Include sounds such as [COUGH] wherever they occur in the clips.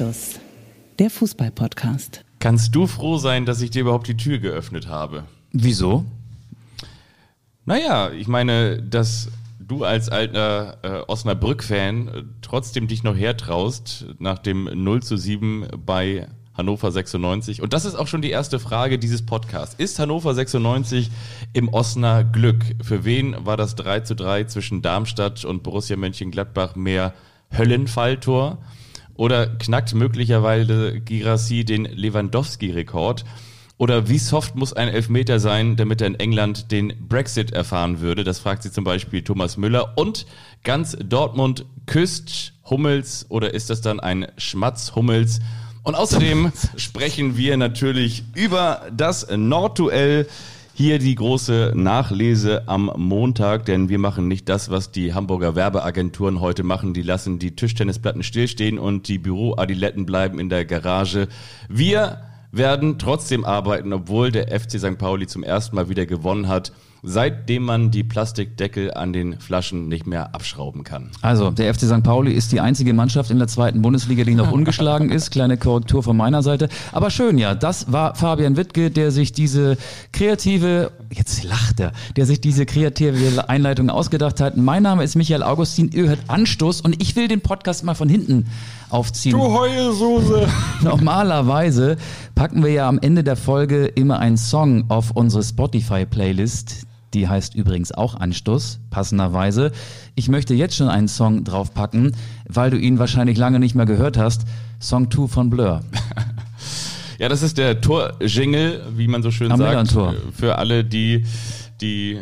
Anstoß, der Fußball-Podcast. Kannst du froh sein, dass ich dir überhaupt die Tür geöffnet habe? Wieso? Naja, ich meine, dass du als alter äh, Osnabrück-Fan äh, trotzdem dich noch hertraust nach dem 0 zu 7 bei Hannover 96. Und das ist auch schon die erste Frage dieses Podcasts. Ist Hannover 96 im Osner Glück? Für wen war das 3 zu 3 zwischen Darmstadt und Borussia Mönchengladbach mehr Höllenfalltor? Oder knackt möglicherweise Girassi den Lewandowski-Rekord? Oder wie soft muss ein Elfmeter sein, damit er in England den Brexit erfahren würde? Das fragt sich zum Beispiel Thomas Müller. Und ganz Dortmund küsst Hummels oder ist das dann ein Schmatz Hummels? Und außerdem [LAUGHS] sprechen wir natürlich über das Nordduell. Hier die große Nachlese am Montag, denn wir machen nicht das, was die Hamburger Werbeagenturen heute machen. Die lassen die Tischtennisplatten stillstehen und die Büroadiletten bleiben in der Garage. Wir werden trotzdem arbeiten, obwohl der FC St. Pauli zum ersten Mal wieder gewonnen hat seitdem man die Plastikdeckel an den Flaschen nicht mehr abschrauben kann. Also, der FC St. Pauli ist die einzige Mannschaft in der zweiten Bundesliga, die noch ungeschlagen ist. Kleine Korrektur von meiner Seite. Aber schön, ja. Das war Fabian Wittke, der sich diese kreative, jetzt lacht er, der sich diese kreative Einleitung ausgedacht hat. Mein Name ist Michael Augustin, ihr hört Anstoß und ich will den Podcast mal von hinten aufziehen. Du Heulsoße! [LAUGHS] Normalerweise packen wir ja am Ende der Folge immer einen Song auf unsere Spotify-Playlist. Die heißt übrigens auch Anstoß, passenderweise. Ich möchte jetzt schon einen Song draufpacken, weil du ihn wahrscheinlich lange nicht mehr gehört hast. Song 2 von Blur. [LAUGHS] ja, das ist der Tor-Jingle, wie man so schön Am sagt. Für alle, die die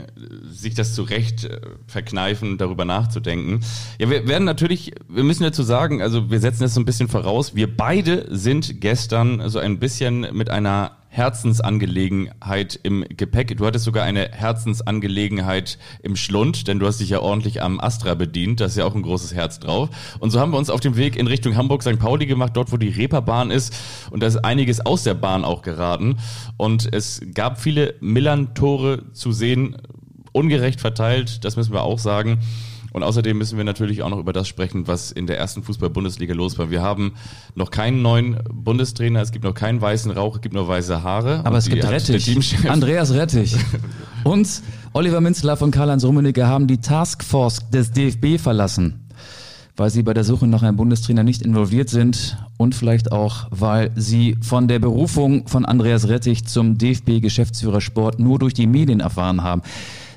sich das zurecht äh, verkneifen, darüber nachzudenken. Ja, wir werden natürlich, wir müssen dazu sagen, also wir setzen das so ein bisschen voraus, wir beide sind gestern so ein bisschen mit einer Herzensangelegenheit im Gepäck. Du hattest sogar eine Herzensangelegenheit im Schlund, denn du hast dich ja ordentlich am Astra bedient. Da ist ja auch ein großes Herz drauf. Und so haben wir uns auf dem Weg in Richtung Hamburg-St. Pauli gemacht, dort wo die Reeperbahn ist. Und da ist einiges aus der Bahn auch geraten. Und es gab viele Millern-Tore zu sehen, ungerecht verteilt, das müssen wir auch sagen. Und außerdem müssen wir natürlich auch noch über das sprechen, was in der ersten Fußball-Bundesliga los war. Wir haben noch keinen neuen Bundestrainer, es gibt noch keinen weißen Rauch, es gibt nur weiße Haare. Aber es gibt Rettich. Andreas Rettich. [LAUGHS] Und Oliver Minzler von Karl-Heinz Rummenigge haben die Taskforce des DFB verlassen weil sie bei der Suche nach einem Bundestrainer nicht involviert sind und vielleicht auch, weil sie von der Berufung von Andreas Rettich zum DFB-Geschäftsführer Sport nur durch die Medien erfahren haben.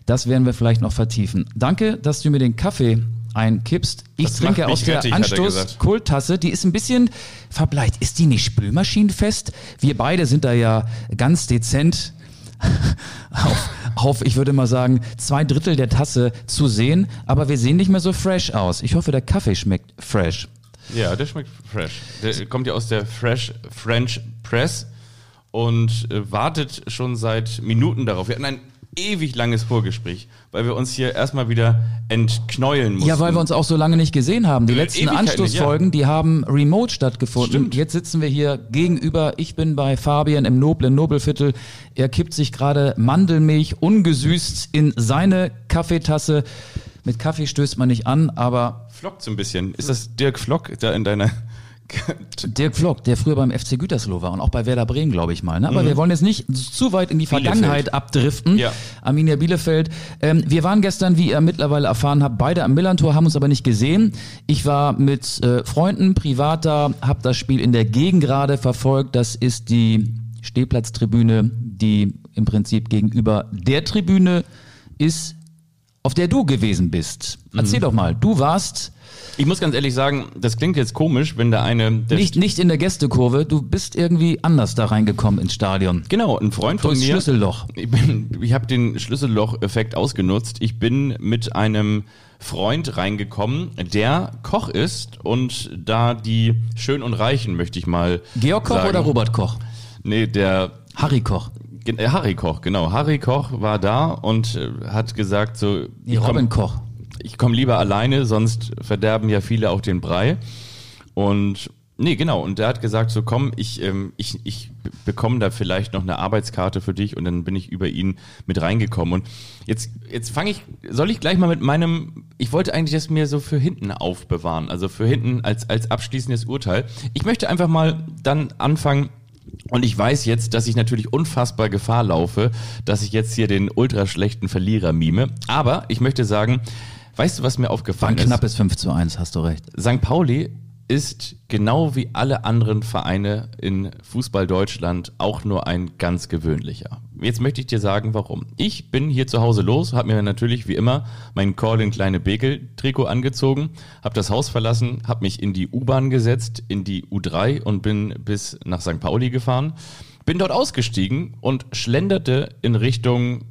Das werden wir vielleicht noch vertiefen. Danke, dass du mir den Kaffee einkippst. Ich das trinke aus der Anstoß-Kulttasse. Die ist ein bisschen verbleicht. Ist die nicht spülmaschinenfest? Wir beide sind da ja ganz dezent [LAUGHS] auf, auf, ich würde mal sagen, zwei Drittel der Tasse zu sehen. Aber wir sehen nicht mehr so fresh aus. Ich hoffe, der Kaffee schmeckt fresh. Ja, der schmeckt fresh. Der kommt ja aus der Fresh French Press und äh, wartet schon seit Minuten darauf. Wir hatten ein ewig langes Vorgespräch, weil wir uns hier erstmal wieder entknäueln mussten. Ja, weil wir uns auch so lange nicht gesehen haben. Die letzten Anstoßfolgen, ja. die haben remote stattgefunden. Stimmt. Jetzt sitzen wir hier gegenüber. Ich bin bei Fabian im noblen Nobelviertel. Er kippt sich gerade Mandelmilch ungesüßt in seine Kaffeetasse. Mit Kaffee stößt man nicht an, aber... Flockt so ein bisschen. Ist das Dirk Flock da in deiner... Dirk Vlog, der früher beim FC Gütersloh war und auch bei Werder Bremen, glaube ich mal. Ne? Aber mhm. wir wollen jetzt nicht zu weit in die Vergangenheit Bielefeld. abdriften. Ja. Arminia Bielefeld. Ähm, wir waren gestern, wie ihr mittlerweile erfahren habt, beide am Millantor, haben uns aber nicht gesehen. Ich war mit äh, Freunden privat da, habe das Spiel in der Gegend gerade verfolgt. Das ist die Stehplatztribüne, die im Prinzip gegenüber der Tribüne ist, auf der du gewesen bist. Erzähl mhm. doch mal, du warst ich muss ganz ehrlich sagen, das klingt jetzt komisch, wenn der eine... Nicht, nicht in der Gästekurve, du bist irgendwie anders da reingekommen ins Stadion. Genau, ein Freund von mir... Schlüsselloch. Ich, bin, ich habe den Schlüsselloch-Effekt ausgenutzt. Ich bin mit einem Freund reingekommen, der Koch ist und da die Schön und Reichen, möchte ich mal Georg Koch sagen. oder Robert Koch? Nee, der... Harry Koch. Äh, Harry Koch, genau. Harry Koch war da und äh, hat gesagt so... Nee, Robin Koch ich komme lieber alleine, sonst verderben ja viele auch den Brei. Und Nee, genau. Und der hat gesagt, so komm, ich, ähm, ich, ich bekomme da vielleicht noch eine Arbeitskarte für dich und dann bin ich über ihn mit reingekommen. Und jetzt, jetzt fange ich, soll ich gleich mal mit meinem, ich wollte eigentlich das mir so für hinten aufbewahren, also für hinten als, als abschließendes Urteil. Ich möchte einfach mal dann anfangen, und ich weiß jetzt, dass ich natürlich unfassbar Gefahr laufe, dass ich jetzt hier den ultra schlechten Verlierer mime. Aber ich möchte sagen, weißt du, was mir aufgefallen War ein knappes 5 zu 1, hast du recht. St. Pauli ist genau wie alle anderen Vereine in Fußball Deutschland auch nur ein ganz gewöhnlicher. Jetzt möchte ich dir sagen, warum. Ich bin hier zu Hause los, habe mir natürlich wie immer mein Colin Kleine Bekel Trikot angezogen, habe das Haus verlassen, habe mich in die U-Bahn gesetzt, in die U3 und bin bis nach St. Pauli gefahren. Bin dort ausgestiegen und schlenderte in Richtung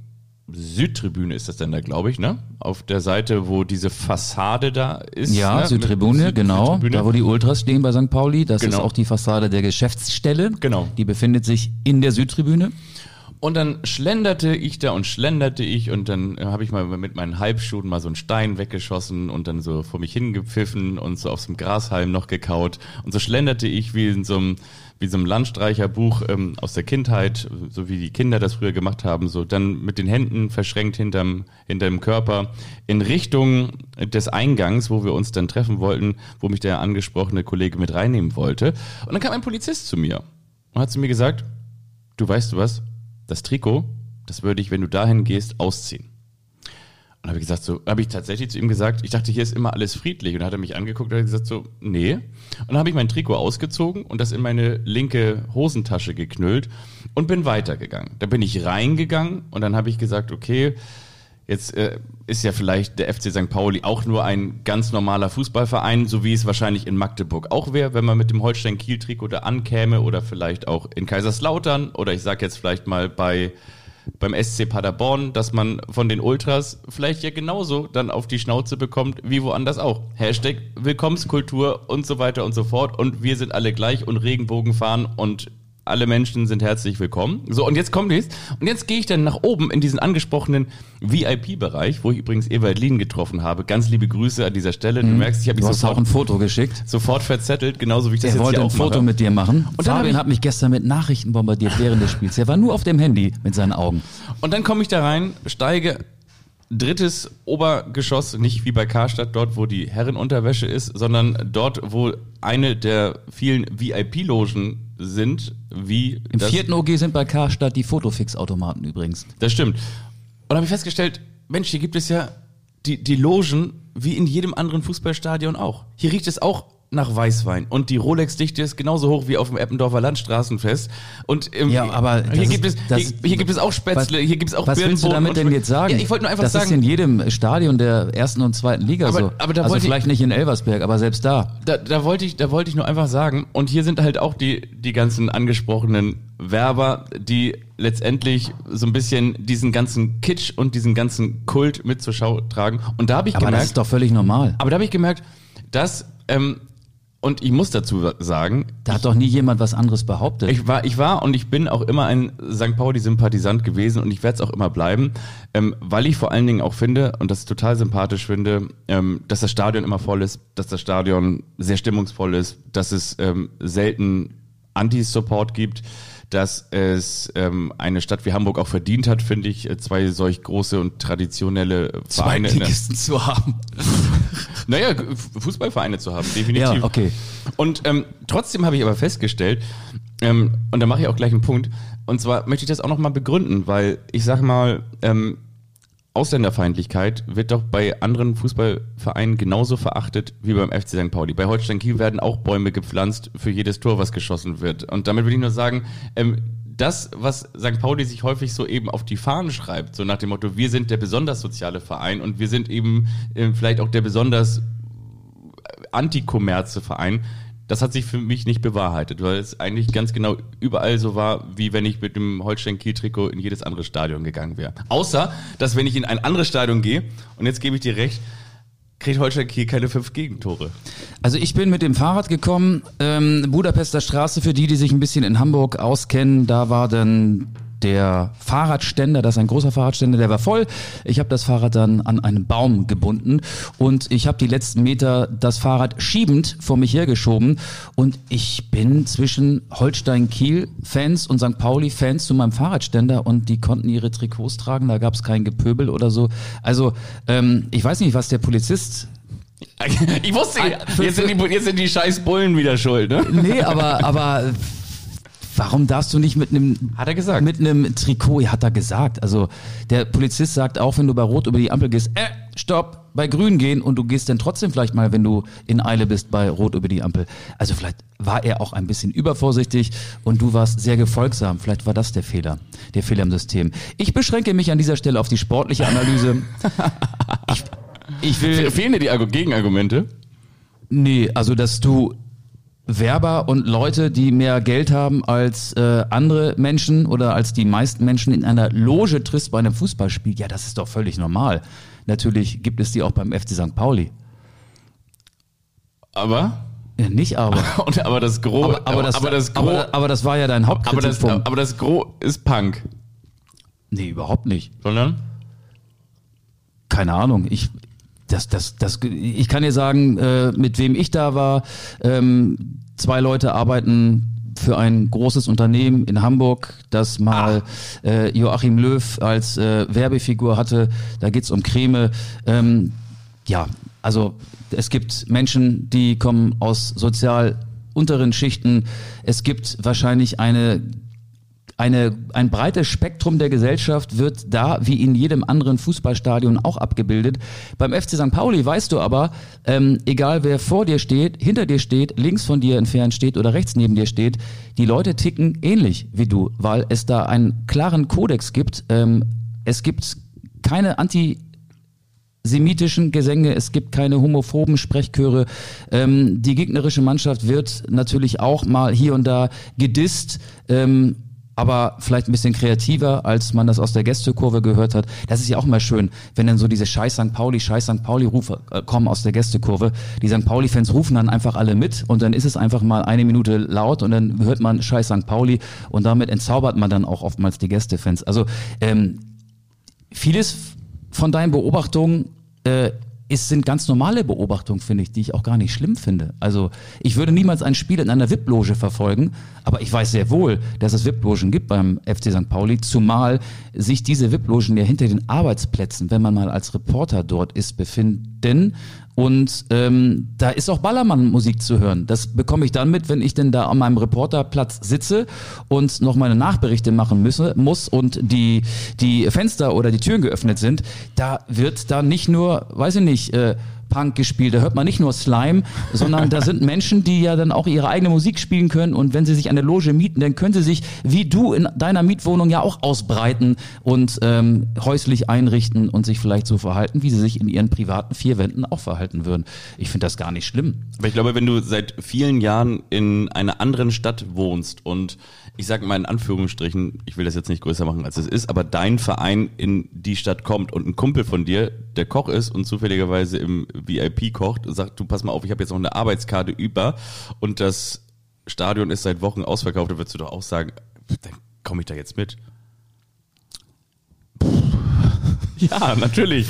Südtribüne ist das denn da, glaube ich, ne? Auf der Seite, wo diese Fassade da ist. Ja, ne? Südtribüne, Süd genau. Südtribüne. Da, wo die Ultras stehen bei St. Pauli. Das Genau. ist auch die Fassade der Geschäftsstelle. Genau. Die befindet sich in der Südtribüne. Und dann schlenderte ich da und schlenderte ich und dann habe ich mal mit meinen Halbschuhen mal so einen Stein weggeschossen und dann so vor mich hingepfiffen und so auf so einem Grashalm noch gekaut. Und so schlenderte ich wie in so einem, wie so einem Landstreicherbuch ähm, aus der Kindheit, so wie die Kinder das früher gemacht haben, so dann mit den Händen verschränkt hinterm, hinterm Körper in Richtung des Eingangs, wo wir uns dann treffen wollten, wo mich der angesprochene Kollege mit reinnehmen wollte. Und dann kam ein Polizist zu mir und hat zu mir gesagt, du weißt du was, das Trikot, das würde ich, wenn du dahin gehst, ausziehen. Und habe ich gesagt, so, habe ich tatsächlich zu ihm gesagt, ich dachte, hier ist immer alles friedlich. Und dann hat er mich angeguckt und hat gesagt, so, nee. Und dann habe ich mein Trikot ausgezogen und das in meine linke Hosentasche geknüllt und bin weitergegangen. Da bin ich reingegangen und dann habe ich gesagt, okay, Jetzt äh, ist ja vielleicht der FC St. Pauli auch nur ein ganz normaler Fußballverein, so wie es wahrscheinlich in Magdeburg auch wäre, wenn man mit dem Holstein-Kiel-Trikot da ankäme oder vielleicht auch in Kaiserslautern oder ich sag jetzt vielleicht mal bei beim SC Paderborn, dass man von den Ultras vielleicht ja genauso dann auf die Schnauze bekommt wie woanders auch. Hashtag Willkommenskultur und so weiter und so fort und wir sind alle gleich und Regenbogen fahren und alle Menschen sind herzlich willkommen. So, und jetzt kommt es. Und jetzt gehe ich dann nach oben in diesen angesprochenen VIP-Bereich, wo ich übrigens Ewald Lien getroffen habe. Ganz liebe Grüße an dieser Stelle. Du merkst, ich habe Du mich hast auch sofort, ein Foto geschickt. sofort verzettelt, genauso wie ich das Er wollte hier ein auch Foto mache. mit dir machen. Und Fabian ich- hat mich gestern mit Nachrichten bombardiert während des Spiels. Er war nur auf dem Handy mit seinen Augen. Und dann komme ich da rein, steige drittes Obergeschoss, nicht wie bei Karstadt, dort wo die Herrenunterwäsche ist, sondern dort, wo eine der vielen VIP-Logen sind, wie Im vierten OG sind bei Karstadt die Fotofix-Automaten übrigens. Das stimmt. Und habe ich festgestellt, Mensch, hier gibt es ja die, die Logen wie in jedem anderen Fußballstadion auch. Hier riecht es auch nach Weißwein und die Rolex-Dichte ist genauso hoch wie auf dem Eppendorfer Landstraßenfest. Und ähm, Ja, aber hier das gibt ist- es das- hier, hier gibt es auch Spätzle, hier gibt es auch Was willst du damit denn jetzt sagen? Ja, ich wollte nur einfach das ist sagen, in jedem Stadion der ersten und zweiten Liga Aber- so. aber da also wollte ich- vielleicht nicht in Elversberg, aber selbst da. da, da wollte ich, da wollte ich nur einfach sagen, und hier sind halt auch die, die ganzen angesprochenen Werber, die letztendlich so ein bisschen diesen ganzen Kitsch und diesen ganzen Kult mit zur Schau tragen. Und da habe ich Aber das gemerkt, ist doch völlig normal. aber da habe ich gemerkt, dass, ähm, und ich muss dazu sagen, Da hat doch nie jemand was anderes behauptet. ich war, ich war und ich bin auch immer ein St. Pauli-Sympathisant gewesen und ich werde es auch immer bleiben, ähm, weil ich vor allen Dingen auch finde und das total sympathisch finde, ähm, dass das Stadion immer voll ist, dass das Stadion sehr stimmungsvoll ist, dass es ähm, selten Anti-Support gibt, dass es ähm, eine Stadt wie Hamburg auch verdient hat, finde ich, äh, zwei solch große und traditionelle Vereine. Zweitligisten zu haben. [LAUGHS] naja, Fußballvereine zu haben, definitiv. Ja, okay. Und ähm, trotzdem habe ich aber festgestellt, ähm, und da mache ich auch gleich einen Punkt, und zwar möchte ich das auch nochmal begründen, weil ich sag mal, ähm, Ausländerfeindlichkeit wird doch bei anderen Fußballvereinen genauso verachtet wie beim FC St. Pauli. Bei Holstein Kiel werden auch Bäume gepflanzt für jedes Tor, was geschossen wird. Und damit will ich nur sagen, ähm, das, was St. Pauli sich häufig so eben auf die Fahnen schreibt, so nach dem Motto, wir sind der besonders soziale Verein und wir sind eben ähm, vielleicht auch der besonders Antikommerze-Verein, das hat sich für mich nicht bewahrheitet, weil es eigentlich ganz genau überall so war, wie wenn ich mit dem Holstein-Kiel-Trikot in jedes andere Stadion gegangen wäre. Außer, dass wenn ich in ein anderes Stadion gehe, und jetzt gebe ich dir recht, kriegt Holstein Kiel keine fünf Gegentore. Also ich bin mit dem Fahrrad gekommen, ähm, Budapester Straße, für die, die sich ein bisschen in Hamburg auskennen, da war dann der Fahrradständer, das ist ein großer Fahrradständer, der war voll. Ich habe das Fahrrad dann an einen Baum gebunden und ich habe die letzten Meter das Fahrrad schiebend vor mich hergeschoben und ich bin zwischen Holstein-Kiel-Fans und St. Pauli-Fans zu meinem Fahrradständer und die konnten ihre Trikots tragen, da gab es kein Gepöbel oder so. Also ähm, ich weiß nicht, was der Polizist [LAUGHS] ich wusste, jetzt sind, die, jetzt sind die scheiß Bullen wieder schuld, ne? Nee, aber, aber warum darfst du nicht mit einem hat er gesagt. mit einem Trikot? Hat er gesagt. Also der Polizist sagt auch wenn du bei Rot über die Ampel gehst äh, stopp bei Grün gehen und du gehst dann trotzdem vielleicht mal wenn du in Eile bist bei Rot über die Ampel. Also vielleicht war er auch ein bisschen übervorsichtig und du warst sehr gefolgsam. Vielleicht war das der Fehler der Fehler im System. Ich beschränke mich an dieser Stelle auf die sportliche Analyse. [LAUGHS] Ich, ich will fehlen dir die Gegenargumente? Nee, also dass du Werber und Leute, die mehr Geld haben als äh, andere Menschen oder als die meisten Menschen in einer Loge triffst bei einem Fußballspiel, ja, das ist doch völlig normal. Natürlich gibt es die auch beim FC St. Pauli. Aber? Ja, nicht aber. [LAUGHS] Und, aber das Gro, aber, aber, das, aber, das Gro, aber, aber, das war ja dein Hauptkritikpunkt. Aber das, aber das Gro ist Punk. Nee, überhaupt nicht. Sondern? Keine Ahnung. Ich, das, das, das, ich kann dir sagen, äh, mit wem ich da war. Ähm, zwei Leute arbeiten für ein großes Unternehmen in Hamburg, das mal ah. äh, Joachim Löw als äh, Werbefigur hatte. Da geht's um Creme. Ähm, ja, also es gibt Menschen, die kommen aus sozial unteren Schichten. Es gibt wahrscheinlich eine eine, ein breites Spektrum der Gesellschaft wird da wie in jedem anderen Fußballstadion auch abgebildet. Beim FC St. Pauli weißt du aber, ähm, egal wer vor dir steht, hinter dir steht, links von dir entfernt steht oder rechts neben dir steht, die Leute ticken ähnlich wie du, weil es da einen klaren Kodex gibt. Ähm, es gibt keine Anti- semitischen Gesänge, es gibt keine homophoben Sprechchöre. Ähm, die gegnerische Mannschaft wird natürlich auch mal hier und da gedisst. Ähm, aber vielleicht ein bisschen kreativer, als man das aus der Gästekurve gehört hat. Das ist ja auch mal schön, wenn dann so diese Scheiß St. Pauli, Scheiß St. Pauli-Rufe äh, kommen aus der Gästekurve. Die St. Pauli-Fans rufen dann einfach alle mit und dann ist es einfach mal eine Minute laut und dann hört man Scheiß St. Pauli und damit entzaubert man dann auch oftmals die Gästefans. Also ähm, vieles von deinen Beobachtungen äh, es sind ganz normale Beobachtungen, finde ich, die ich auch gar nicht schlimm finde. Also ich würde niemals ein Spiel in einer VIP-Loge verfolgen, aber ich weiß sehr wohl, dass es VIP-Logen gibt beim FC St. Pauli, zumal sich diese VIP-Logen ja hinter den Arbeitsplätzen, wenn man mal als Reporter dort ist, befinden und ähm, da ist auch Ballermann-Musik zu hören. Das bekomme ich dann mit, wenn ich denn da an meinem Reporterplatz sitze und noch meine Nachberichte machen müsse, muss und die, die Fenster oder die Türen geöffnet sind. Da wird dann nicht nur, weiß ich nicht, äh, Punk gespielt. Da hört man nicht nur Slime, [LAUGHS] sondern da sind Menschen, die ja dann auch ihre eigene Musik spielen können. Und wenn sie sich eine Loge mieten, dann können sie sich wie du in deiner Mietwohnung ja auch ausbreiten und ähm, häuslich einrichten und sich vielleicht so verhalten, wie sie sich in ihren privaten vier Wänden auch verhalten würden. Ich finde das gar nicht schlimm. Aber ich glaube, wenn du seit vielen Jahren in einer anderen Stadt wohnst und ich sage mal in Anführungsstrichen, ich will das jetzt nicht größer machen, als es ist, aber dein Verein in die Stadt kommt und ein Kumpel von dir, der Koch ist und zufälligerweise im VIP kocht, sagt, du pass mal auf, ich habe jetzt noch eine Arbeitskarte über und das Stadion ist seit Wochen ausverkauft, da würdest du doch auch sagen, dann komme ich da jetzt mit. [LAUGHS] Ja, natürlich.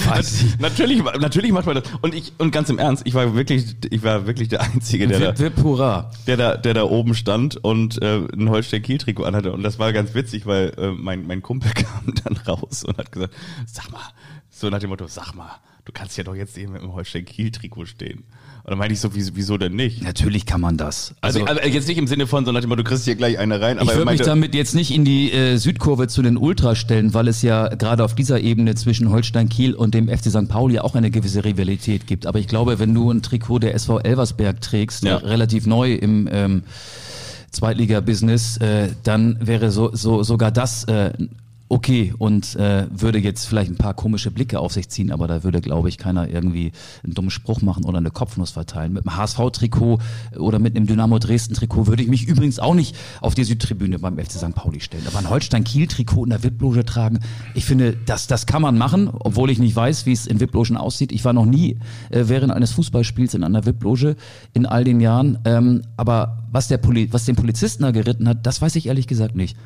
natürlich, natürlich macht man das. Und ich, und ganz im Ernst, ich war wirklich, ich war wirklich der Einzige, der Wip, Wip, hurra. da, der da, der da oben stand und äh, ein Holstein-Kiel-Trikot anhatte. Und das war ganz witzig, weil äh, mein, mein Kumpel [LAUGHS] kam dann raus und hat gesagt, sag mal, so nach dem Motto, sag mal, du kannst ja doch jetzt eben mit dem Holstein-Kiel-Trikot stehen. Und dann meinte ich so, wieso, denn nicht? Natürlich kann man das. Also, also, jetzt nicht im Sinne von, sondern du kriegst hier gleich eine rein. Aber ich würde mich damit jetzt nicht in die äh, Südkurve zu den Ultras stellen, weil es ja gerade auf dieser Ebene zwischen Holstein Kiel und dem FC St. Pauli auch eine gewisse Rivalität gibt. Aber ich glaube, wenn du ein Trikot der SV Elversberg trägst, ja. relativ neu im ähm, Zweitliga-Business, äh, dann wäre so, so sogar das äh, okay und äh, würde jetzt vielleicht ein paar komische Blicke auf sich ziehen, aber da würde, glaube ich, keiner irgendwie einen dummen Spruch machen oder eine Kopfnuss verteilen. Mit einem HSV-Trikot oder mit einem Dynamo Dresden-Trikot würde ich mich übrigens auch nicht auf die Südtribüne beim FC St. Pauli stellen. Aber ein Holstein-Kiel-Trikot in der VIP-Loge tragen, ich finde, das, das kann man machen, obwohl ich nicht weiß, wie es in VIP-Logen aussieht. Ich war noch nie äh, während eines Fußballspiels in einer VIP-Loge in all den Jahren. Ähm, aber was, der Poli was den Polizisten da geritten hat, das weiß ich ehrlich gesagt nicht.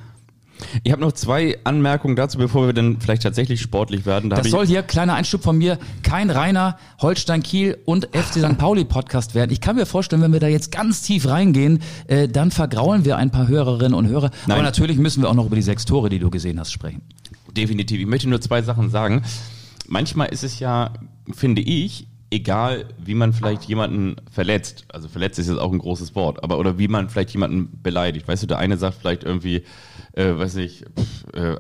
Ich habe noch zwei Anmerkungen dazu, bevor wir dann vielleicht tatsächlich sportlich werden. Da das soll hier, kleiner Einschub von mir, kein reiner Holstein-Kiel und FC St. Pauli-Podcast werden. Ich kann mir vorstellen, wenn wir da jetzt ganz tief reingehen, äh, dann vergraulen wir ein paar Hörerinnen und Hörer. Nein. Aber natürlich müssen wir auch noch über die sechs Tore, die du gesehen hast, sprechen. Definitiv. Ich möchte nur zwei Sachen sagen. Manchmal ist es ja, finde ich, egal, wie man vielleicht jemanden verletzt, also verletzt ist jetzt auch ein großes Wort, aber oder wie man vielleicht jemanden beleidigt. Weißt du, der eine sagt vielleicht irgendwie, äh, weiß ich, pff, äh,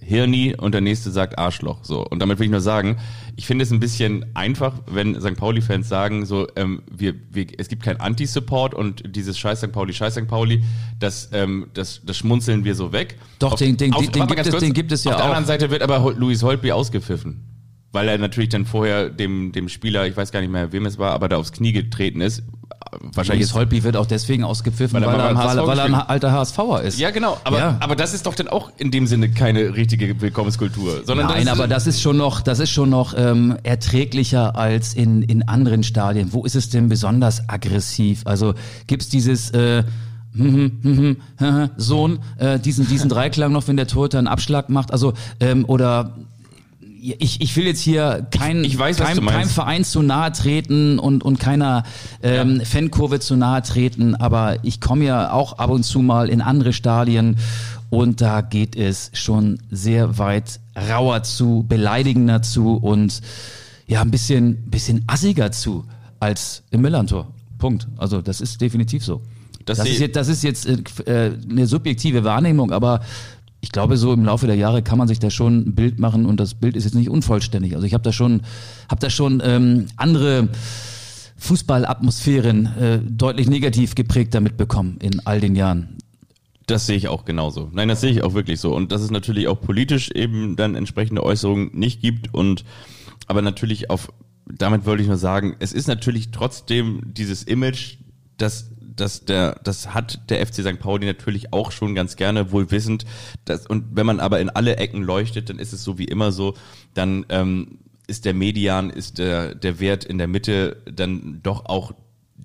Hirni und der nächste sagt Arschloch. So. Und damit will ich nur sagen, ich finde es ein bisschen einfach, wenn St. Pauli-Fans sagen, so, ähm, wir, wir, es gibt kein Anti-Support und dieses Scheiß St. Pauli, Scheiß St. Pauli, das, ähm, das, das schmunzeln wir so weg. Doch, auf, den, den, auf, den, den, gibt es, den gibt es ja auf auch. Auf der anderen Seite wird aber Luis Holtby ausgepfiffen weil er natürlich dann vorher dem, dem Spieler, ich weiß gar nicht mehr, wem es war, aber da aufs Knie getreten ist. Wahrscheinlich Holpi wird auch deswegen ausgepfiffen, weil, weil, er, weil, weil er, ein alter HSVer ist. Ja, genau. Aber, ja. aber das ist doch dann auch in dem Sinne keine richtige Willkommenskultur. Sondern Nein, aber das ist schon noch, das ist schon noch ähm, erträglicher als in, in anderen Stadien. Wo ist es denn besonders aggressiv? Also gibt's dieses äh, hm, hm, hm, Sohn, äh, diesen, diesen Dreiklang noch, wenn der Torhüter einen Abschlag macht, also ähm, oder ich, ich will jetzt hier kein, ich, ich weiß, kein, kein Verein zu nahe treten und, und keiner ähm, ja. Fankurve zu nahe treten, aber ich komme ja auch ab und zu mal in andere Stadien und da geht es schon sehr weit rauer zu, beleidigender zu und ja, ein bisschen, bisschen assiger zu als im Millantor. Punkt. Also das ist definitiv so. Das, das ist jetzt, das ist jetzt äh, eine subjektive Wahrnehmung, aber ich glaube, so im Laufe der Jahre kann man sich da schon ein Bild machen und das Bild ist jetzt nicht unvollständig. Also ich habe da schon, habe da schon ähm, andere Fußballatmosphären äh, deutlich negativ geprägt damit bekommen in all den Jahren. Das sehe ich auch genauso. Nein, das sehe ich auch wirklich so. Und dass es natürlich auch politisch eben dann entsprechende Äußerungen nicht gibt und aber natürlich auf, damit wollte ich nur sagen, es ist natürlich trotzdem dieses Image, das das, der, das hat der FC St. Pauli natürlich auch schon ganz gerne wohl wissend. Dass, und wenn man aber in alle Ecken leuchtet, dann ist es so wie immer so, dann ähm, ist der Median, ist der, der Wert in der Mitte dann doch auch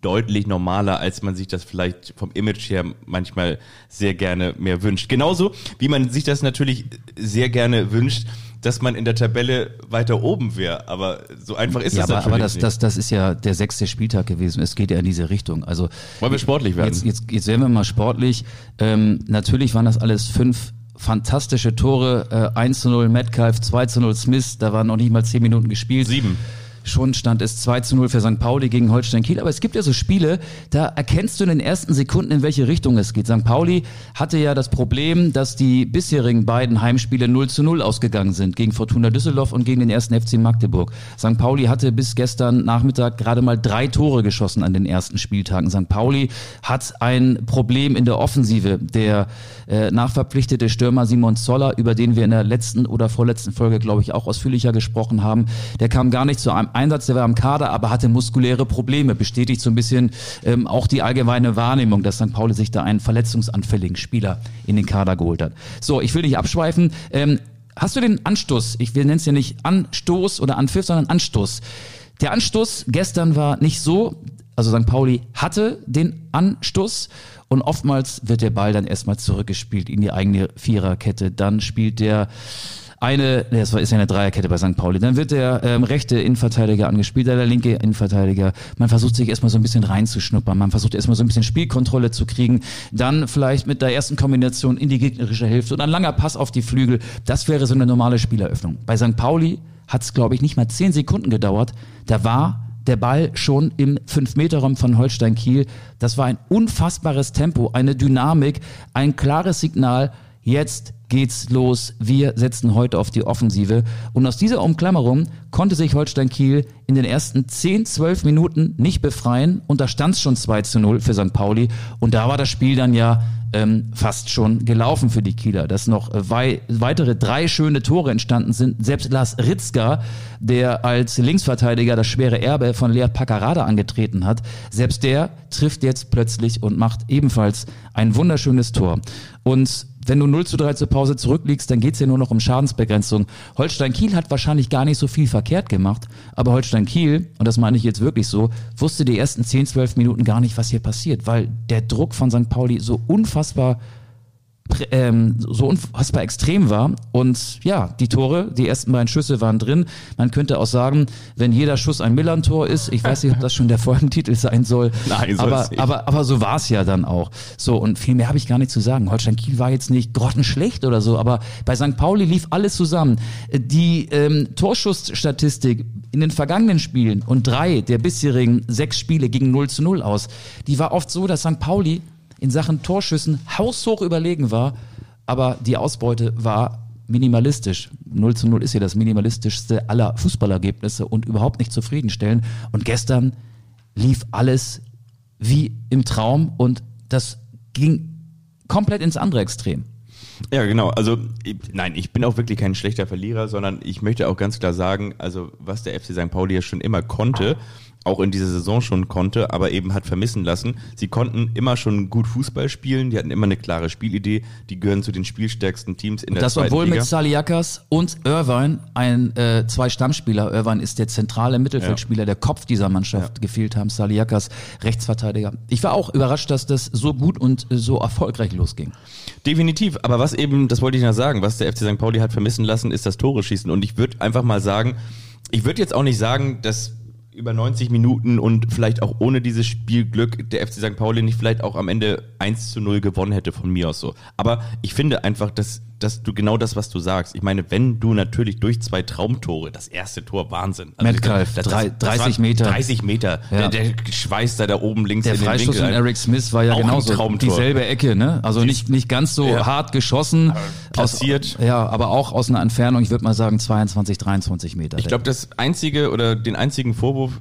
deutlich normaler, als man sich das vielleicht vom Image her manchmal sehr gerne mehr wünscht. Genauso wie man sich das natürlich sehr gerne wünscht, dass man in der Tabelle weiter oben wäre. Aber so einfach ist ja, es aber, natürlich aber das, nicht. Das, das ist ja der sechste Spieltag gewesen. Es geht ja in diese Richtung. Also Wollen wir sportlich werden? Jetzt, jetzt, jetzt werden wir mal sportlich. Ähm, natürlich waren das alles fünf fantastische Tore. Äh, 1 zu 0 Metcalf, 2 zu 0 Smith. Da waren noch nicht mal zehn Minuten gespielt. Sieben. Schon stand es 2 zu 0 für St. Pauli gegen Holstein Kiel. Aber es gibt ja so Spiele, da erkennst du in den ersten Sekunden, in welche Richtung es geht. St. Pauli hatte ja das Problem, dass die bisherigen beiden Heimspiele 0 zu 0 ausgegangen sind. Gegen Fortuna Düsseldorf und gegen den ersten FC Magdeburg. St. Pauli hatte bis gestern Nachmittag gerade mal drei Tore geschossen an den ersten Spieltagen. St. Pauli hat ein Problem in der Offensive. Der äh, nachverpflichtete Stürmer Simon Zoller, über den wir in der letzten oder vorletzten Folge, glaube ich, auch ausführlicher gesprochen haben, der kam gar nicht zu einem Einsatz, der war am Kader, aber hatte muskuläre Probleme. Bestätigt so ein bisschen ähm, auch die allgemeine Wahrnehmung, dass St. Pauli sich da einen verletzungsanfälligen Spieler in den Kader geholt hat. So, ich will nicht abschweifen. Ähm, hast du den Anstoß, ich will nennen es ja nicht Anstoß oder Anpfiff, sondern Anstoß. Der Anstoß gestern war nicht so, also St. Pauli hatte den Anstoß und oftmals wird der Ball dann erstmal zurückgespielt in die eigene Viererkette. Dann spielt der eine, das ist ja eine Dreierkette bei St. Pauli. Dann wird der ähm, rechte Innenverteidiger angespielt, der linke Innenverteidiger. Man versucht sich erstmal so ein bisschen reinzuschnuppern. Man versucht erstmal so ein bisschen Spielkontrolle zu kriegen. Dann vielleicht mit der ersten Kombination in die gegnerische Hälfte und ein langer Pass auf die Flügel. Das wäre so eine normale Spieleröffnung. Bei St. Pauli hat es, glaube ich, nicht mal zehn Sekunden gedauert. Da war der Ball schon im 5-Meter-Raum von Holstein Kiel. Das war ein unfassbares Tempo, eine Dynamik, ein klares Signal. Jetzt geht's los. Wir setzen heute auf die Offensive. Und aus dieser Umklammerung konnte sich Holstein Kiel in den ersten 10, 12 Minuten nicht befreien. Und da stand es schon 2 zu 0 für St. Pauli. Und da war das Spiel dann ja ähm, fast schon gelaufen für die Kieler, dass noch äh, wei weitere drei schöne Tore entstanden sind. Selbst Lars Ritzka, der als Linksverteidiger das schwere Erbe von Lea Paccarada angetreten hat, selbst der trifft jetzt plötzlich und macht ebenfalls ein wunderschönes Tor. Und wenn du 0 zu 3 zur Pause zurückliegst, dann geht's ja nur noch um Schadensbegrenzung. Holstein Kiel hat wahrscheinlich gar nicht so viel verkehrt gemacht, aber Holstein Kiel, und das meine ich jetzt wirklich so, wusste die ersten 10, 12 Minuten gar nicht, was hier passiert, weil der Druck von St. Pauli so unfassbar ähm, so unfassbar extrem war. Und ja, die Tore, die ersten beiden Schüsse waren drin. Man könnte auch sagen, wenn jeder Schuss ein Millantor ist, ich weiß nicht, ob das schon der [LAUGHS] Folgentitel sein soll. Nein, aber, nicht. aber, aber so war es ja dann auch. So, und viel mehr habe ich gar nicht zu sagen. Holstein Kiel war jetzt nicht grottenschlecht oder so, aber bei St. Pauli lief alles zusammen. Die ähm, Torschussstatistik in den vergangenen Spielen und drei der bisherigen sechs Spiele gingen 0 zu 0 aus, die war oft so, dass St. Pauli in Sachen Torschüssen haushoch überlegen war, aber die Ausbeute war minimalistisch. 0 zu 0 ist ja das minimalistischste aller Fußballergebnisse und überhaupt nicht zufriedenstellend. Und gestern lief alles wie im Traum und das ging komplett ins andere Extrem. Ja, genau. Also ich, nein, ich bin auch wirklich kein schlechter Verlierer, sondern ich möchte auch ganz klar sagen, also was der FC St. Pauli ja schon immer konnte, auch in dieser Saison schon konnte, aber eben hat vermissen lassen. Sie konnten immer schon gut Fußball spielen, die hatten immer eine klare Spielidee, die gehören zu den spielstärksten Teams in und der das zweiten obwohl Liga. mit Saliakas und Irvine ein äh, zwei Stammspieler. Irvine ist der zentrale Mittelfeldspieler, ja. der Kopf dieser Mannschaft ja. gefehlt haben. Saliakas Rechtsverteidiger. Ich war auch überrascht, dass das so gut und äh, so erfolgreich losging. Definitiv, aber was eben, das wollte ich noch sagen, was der FC St. Pauli hat vermissen lassen, ist das Tore schießen und ich würde einfach mal sagen, ich würde jetzt auch nicht sagen, dass über 90 Minuten und vielleicht auch ohne dieses Spielglück der FC St. Pauli nicht vielleicht auch am Ende 1 zu 0 gewonnen hätte von mir aus so. Aber ich finde einfach, dass dass du genau das, was du sagst. Ich meine, wenn du natürlich durch zwei Traumtore, das erste Tor, Wahnsinn. Also Metcalf, das, das, 30 Meter. 30 Meter. Ja. Der, der schweißt da, da oben links der in den Freistoß von Eric Smith war ja genauso dieselbe Ecke, ne? Also nicht, nicht ganz so ja. hart geschossen. Passiert. ja, aber auch aus einer Entfernung, ich würde mal sagen 22, 23 Meter. Ich glaube, das einzige oder den einzigen Vorwurf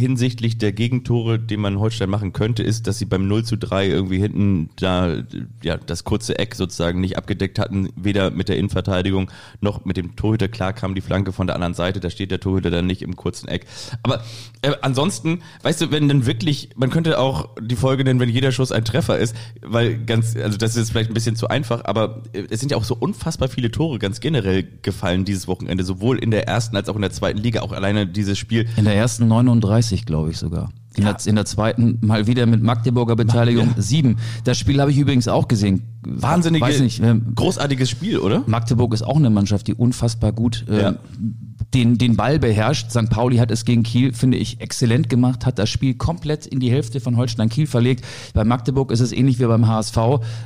hinsichtlich der Gegentore, den man Holstein machen könnte, ist, dass sie beim 0 zu 3 irgendwie hinten da ja das kurze Eck sozusagen nicht abgedeckt hatten, weder mit der Innenverteidigung noch mit dem Torhüter. Klar kam die Flanke von der anderen Seite, da steht der Torhüter dann nicht im kurzen Eck. Aber äh, ansonsten, weißt du, wenn dann wirklich, man könnte auch die Folge nennen, wenn jeder Schuss ein Treffer ist, weil ganz, also das ist vielleicht ein bisschen zu einfach, aber äh, es sind ja auch so unfassbar viele Tore ganz generell gefallen dieses Wochenende, sowohl in der ersten als auch in der zweiten Liga, auch alleine dieses Spiel. In der ersten 39 30, glaube ich sogar. In, ja. der, in der zweiten mal wieder mit Magdeburger Beteiligung ja. sieben. Das Spiel habe ich übrigens auch gesehen. Wahnsinniges, großartiges Spiel, oder? Magdeburg ist auch eine Mannschaft, die unfassbar gut äh, ja den, den Ball beherrscht. St. Pauli hat es gegen Kiel, finde ich, exzellent gemacht, hat das Spiel komplett in die Hälfte von Holstein Kiel verlegt. Bei Magdeburg ist es ähnlich wie beim HSV.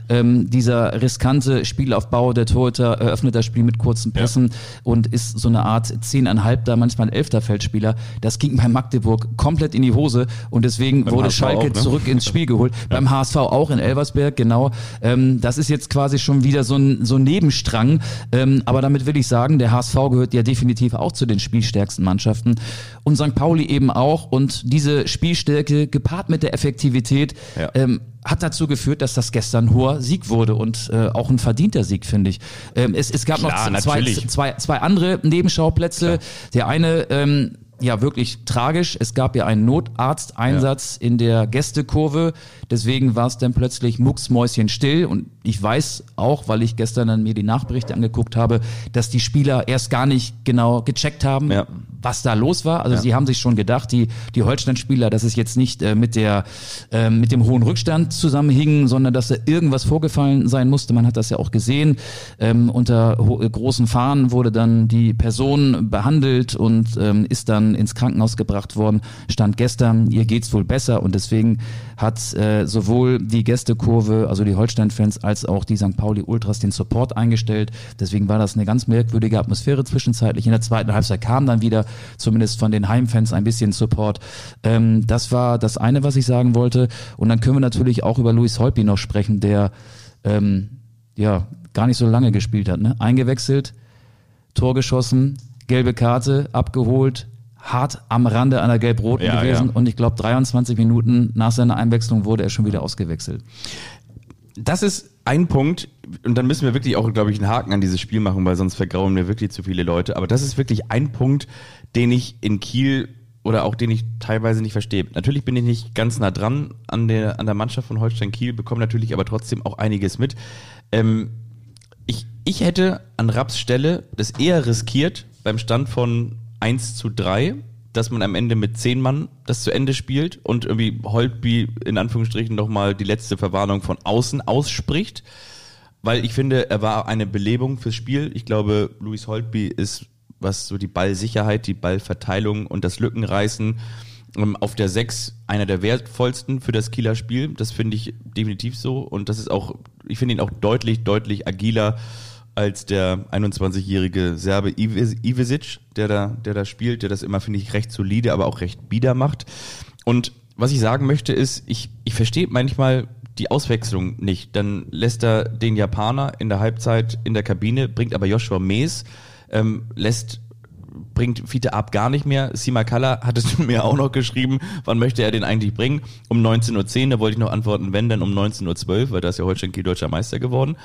Ähm, dieser riskante Spielaufbau, der Torhüter eröffnet das Spiel mit kurzen Pässen ja. und ist so eine Art zehneinhalb, da manchmal ein elfter Feldspieler. Das ging bei Magdeburg komplett in die Hose und deswegen beim wurde HSV Schalke auch, ne? zurück ins Spiel geholt. Ja. Beim HSV auch in Elversberg, genau. Ähm, das ist jetzt quasi schon wieder so ein, so ein Nebenstrang. Ähm, aber damit will ich sagen, der HSV gehört ja definitiv auch zu den spielstärksten Mannschaften und St. Pauli eben auch und diese Spielstärke gepaart mit der Effektivität ja. ähm, hat dazu geführt, dass das gestern ein hoher Sieg wurde und äh, auch ein verdienter Sieg, finde ich. Ähm, es, es gab Klar, noch zwei, zwei, zwei andere Nebenschauplätze. Klar. Der eine ähm, ja wirklich tragisch. Es gab ja einen Notarzteinsatz ja. in der Gästekurve. Deswegen war es dann plötzlich mucksmäuschen still. Und ich weiß auch, weil ich gestern dann mir die Nachberichte angeguckt habe, dass die Spieler erst gar nicht genau gecheckt haben, ja was da los war. Also ja. sie haben sich schon gedacht, die, die Holstein-Spieler, dass es jetzt nicht äh, mit, der, äh, mit dem hohen Rückstand zusammenhing, sondern dass da irgendwas vorgefallen sein musste. Man hat das ja auch gesehen. Ähm, unter großen Fahnen wurde dann die Person behandelt und ähm, ist dann ins Krankenhaus gebracht worden. Stand gestern, ihr geht's wohl besser und deswegen hat äh, sowohl die Gästekurve, also die Holstein-Fans, als auch die St. Pauli Ultras den Support eingestellt. Deswegen war das eine ganz merkwürdige Atmosphäre zwischenzeitlich. In der zweiten Halbzeit kam dann wieder zumindest von den Heimfans ein bisschen Support. Ähm, das war das eine, was ich sagen wollte. Und dann können wir natürlich auch über Luis Holpi noch sprechen, der ähm, ja gar nicht so lange gespielt hat. Ne? Eingewechselt, Tor geschossen, gelbe Karte, abgeholt, hart am Rande einer gelb-roten ja, gewesen. Ja. Und ich glaube, 23 Minuten nach seiner Einwechslung wurde er schon wieder ausgewechselt. Das ist ein Punkt, und dann müssen wir wirklich auch, glaube ich, einen Haken an dieses Spiel machen, weil sonst vergrauen mir wirklich zu viele Leute. Aber das ist wirklich ein Punkt, den ich in Kiel oder auch den ich teilweise nicht verstehe. Natürlich bin ich nicht ganz nah dran an der, an der Mannschaft von Holstein Kiel, bekomme natürlich aber trotzdem auch einiges mit. Ähm, ich, ich hätte an Raps Stelle das eher riskiert beim Stand von 1 zu 3, dass man am Ende mit 10 Mann das zu Ende spielt und irgendwie Holtby in Anführungsstrichen nochmal die letzte Verwarnung von außen ausspricht weil ich finde, er war eine Belebung fürs Spiel. Ich glaube, Luis Holtby ist, was so die Ballsicherheit, die Ballverteilung und das Lückenreißen ähm, auf der 6 einer der wertvollsten für das Kieler Spiel. Das finde ich definitiv so. Und das ist auch, ich finde ihn auch deutlich, deutlich agiler als der 21-jährige Serbe Ivesic, der da, der da spielt, der das immer, finde ich, recht solide, aber auch recht bieder macht. Und was ich sagen möchte ist, ich, ich verstehe manchmal die Auswechslung nicht. Dann lässt er den Japaner in der Halbzeit in der Kabine, bringt aber Joshua Mees, ähm, lässt bringt Fiete Ab gar nicht mehr. Simakala hattest du [LAUGHS] mir auch noch geschrieben, wann möchte er den eigentlich bringen? Um 19.10 Uhr, da wollte ich noch antworten, wenn, dann um 19.12 Uhr, weil da ist ja Holstein Kiel deutscher Meister geworden.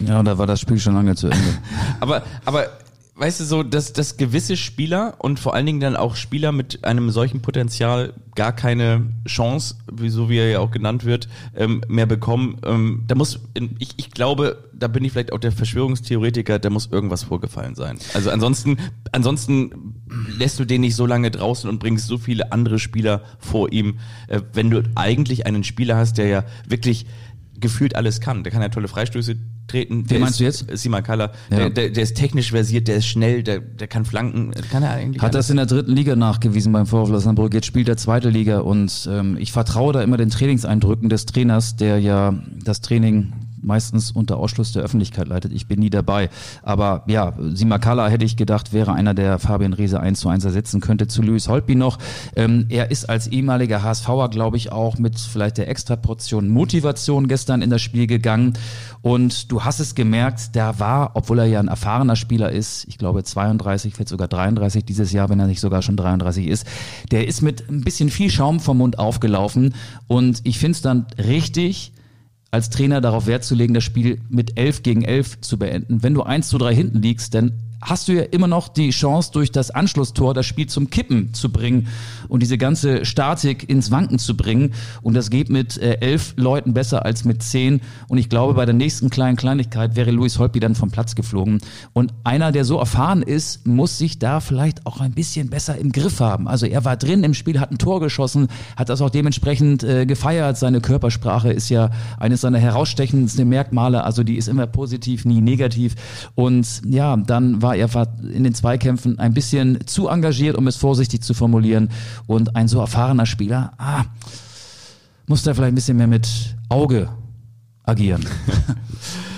Ja, da war das Spiel schon lange zu Ende. [LAUGHS] aber, aber weißt du so, dass, dass gewisse Spieler und vor allen Dingen dann auch Spieler mit einem solchen Potenzial gar keine Chance, wie, so wie er ja auch genannt wird, ähm, mehr bekommen. Ähm, da muss, ich, ich glaube, da bin ich vielleicht auch der Verschwörungstheoretiker, da muss irgendwas vorgefallen sein. Also ansonsten, ansonsten lässt du den nicht so lange draußen und bringst so viele andere Spieler vor ihm, äh, wenn du eigentlich einen Spieler hast, der ja wirklich gefühlt alles kann. Der kann ja tolle Freistöße treten. Wen meinst du jetzt? Simakala. Ja. Der, der, der ist technisch versiert, der ist schnell, der, der kann flanken. Kann er eigentlich Hat alles. das in der dritten Liga nachgewiesen beim VfL Osnabrück. Jetzt spielt er zweite Liga und ähm, ich vertraue da immer den Trainingseindrücken des Trainers, der ja das Training meistens unter Ausschluss der Öffentlichkeit leitet. Ich bin nie dabei. Aber ja, Simakala hätte ich gedacht, wäre einer, der Fabian Riese eins zu eins ersetzen könnte. Zu Luis Holtby noch. Ähm, er ist als ehemaliger HSVer, glaube ich, auch mit vielleicht der Extraportion Motivation gestern in das Spiel gegangen. Und du hast es gemerkt, der war, obwohl er ja ein erfahrener Spieler ist, ich glaube 32, vielleicht sogar 33 dieses Jahr, wenn er nicht sogar schon 33 ist, der ist mit ein bisschen viel Schaum vom Mund aufgelaufen. Und ich finde es dann richtig, als Trainer darauf Wert zu legen, das Spiel mit 11 gegen 11 zu beenden. Wenn du 1 zu 3 hinten liegst, dann hast du ja immer noch die Chance, durch das Anschlusstor das Spiel zum Kippen zu bringen und diese ganze Statik ins Wanken zu bringen. Und das geht mit äh, elf Leuten besser als mit zehn. Und ich glaube, bei der nächsten kleinen Kleinigkeit wäre Luis Holtby dann vom Platz geflogen. Und einer, der so erfahren ist, muss sich da vielleicht auch ein bisschen besser im Griff haben. Also er war drin im Spiel, hat ein Tor geschossen, hat das auch dementsprechend äh, gefeiert. Seine Körpersprache ist ja eines seiner herausstechendsten Merkmale. Also die ist immer positiv, nie negativ. Und ja, dann war er war in den Zweikämpfen ein bisschen zu engagiert, um es vorsichtig zu formulieren. Und ein so erfahrener Spieler, ah, muss da vielleicht ein bisschen mehr mit Auge agieren. [LAUGHS]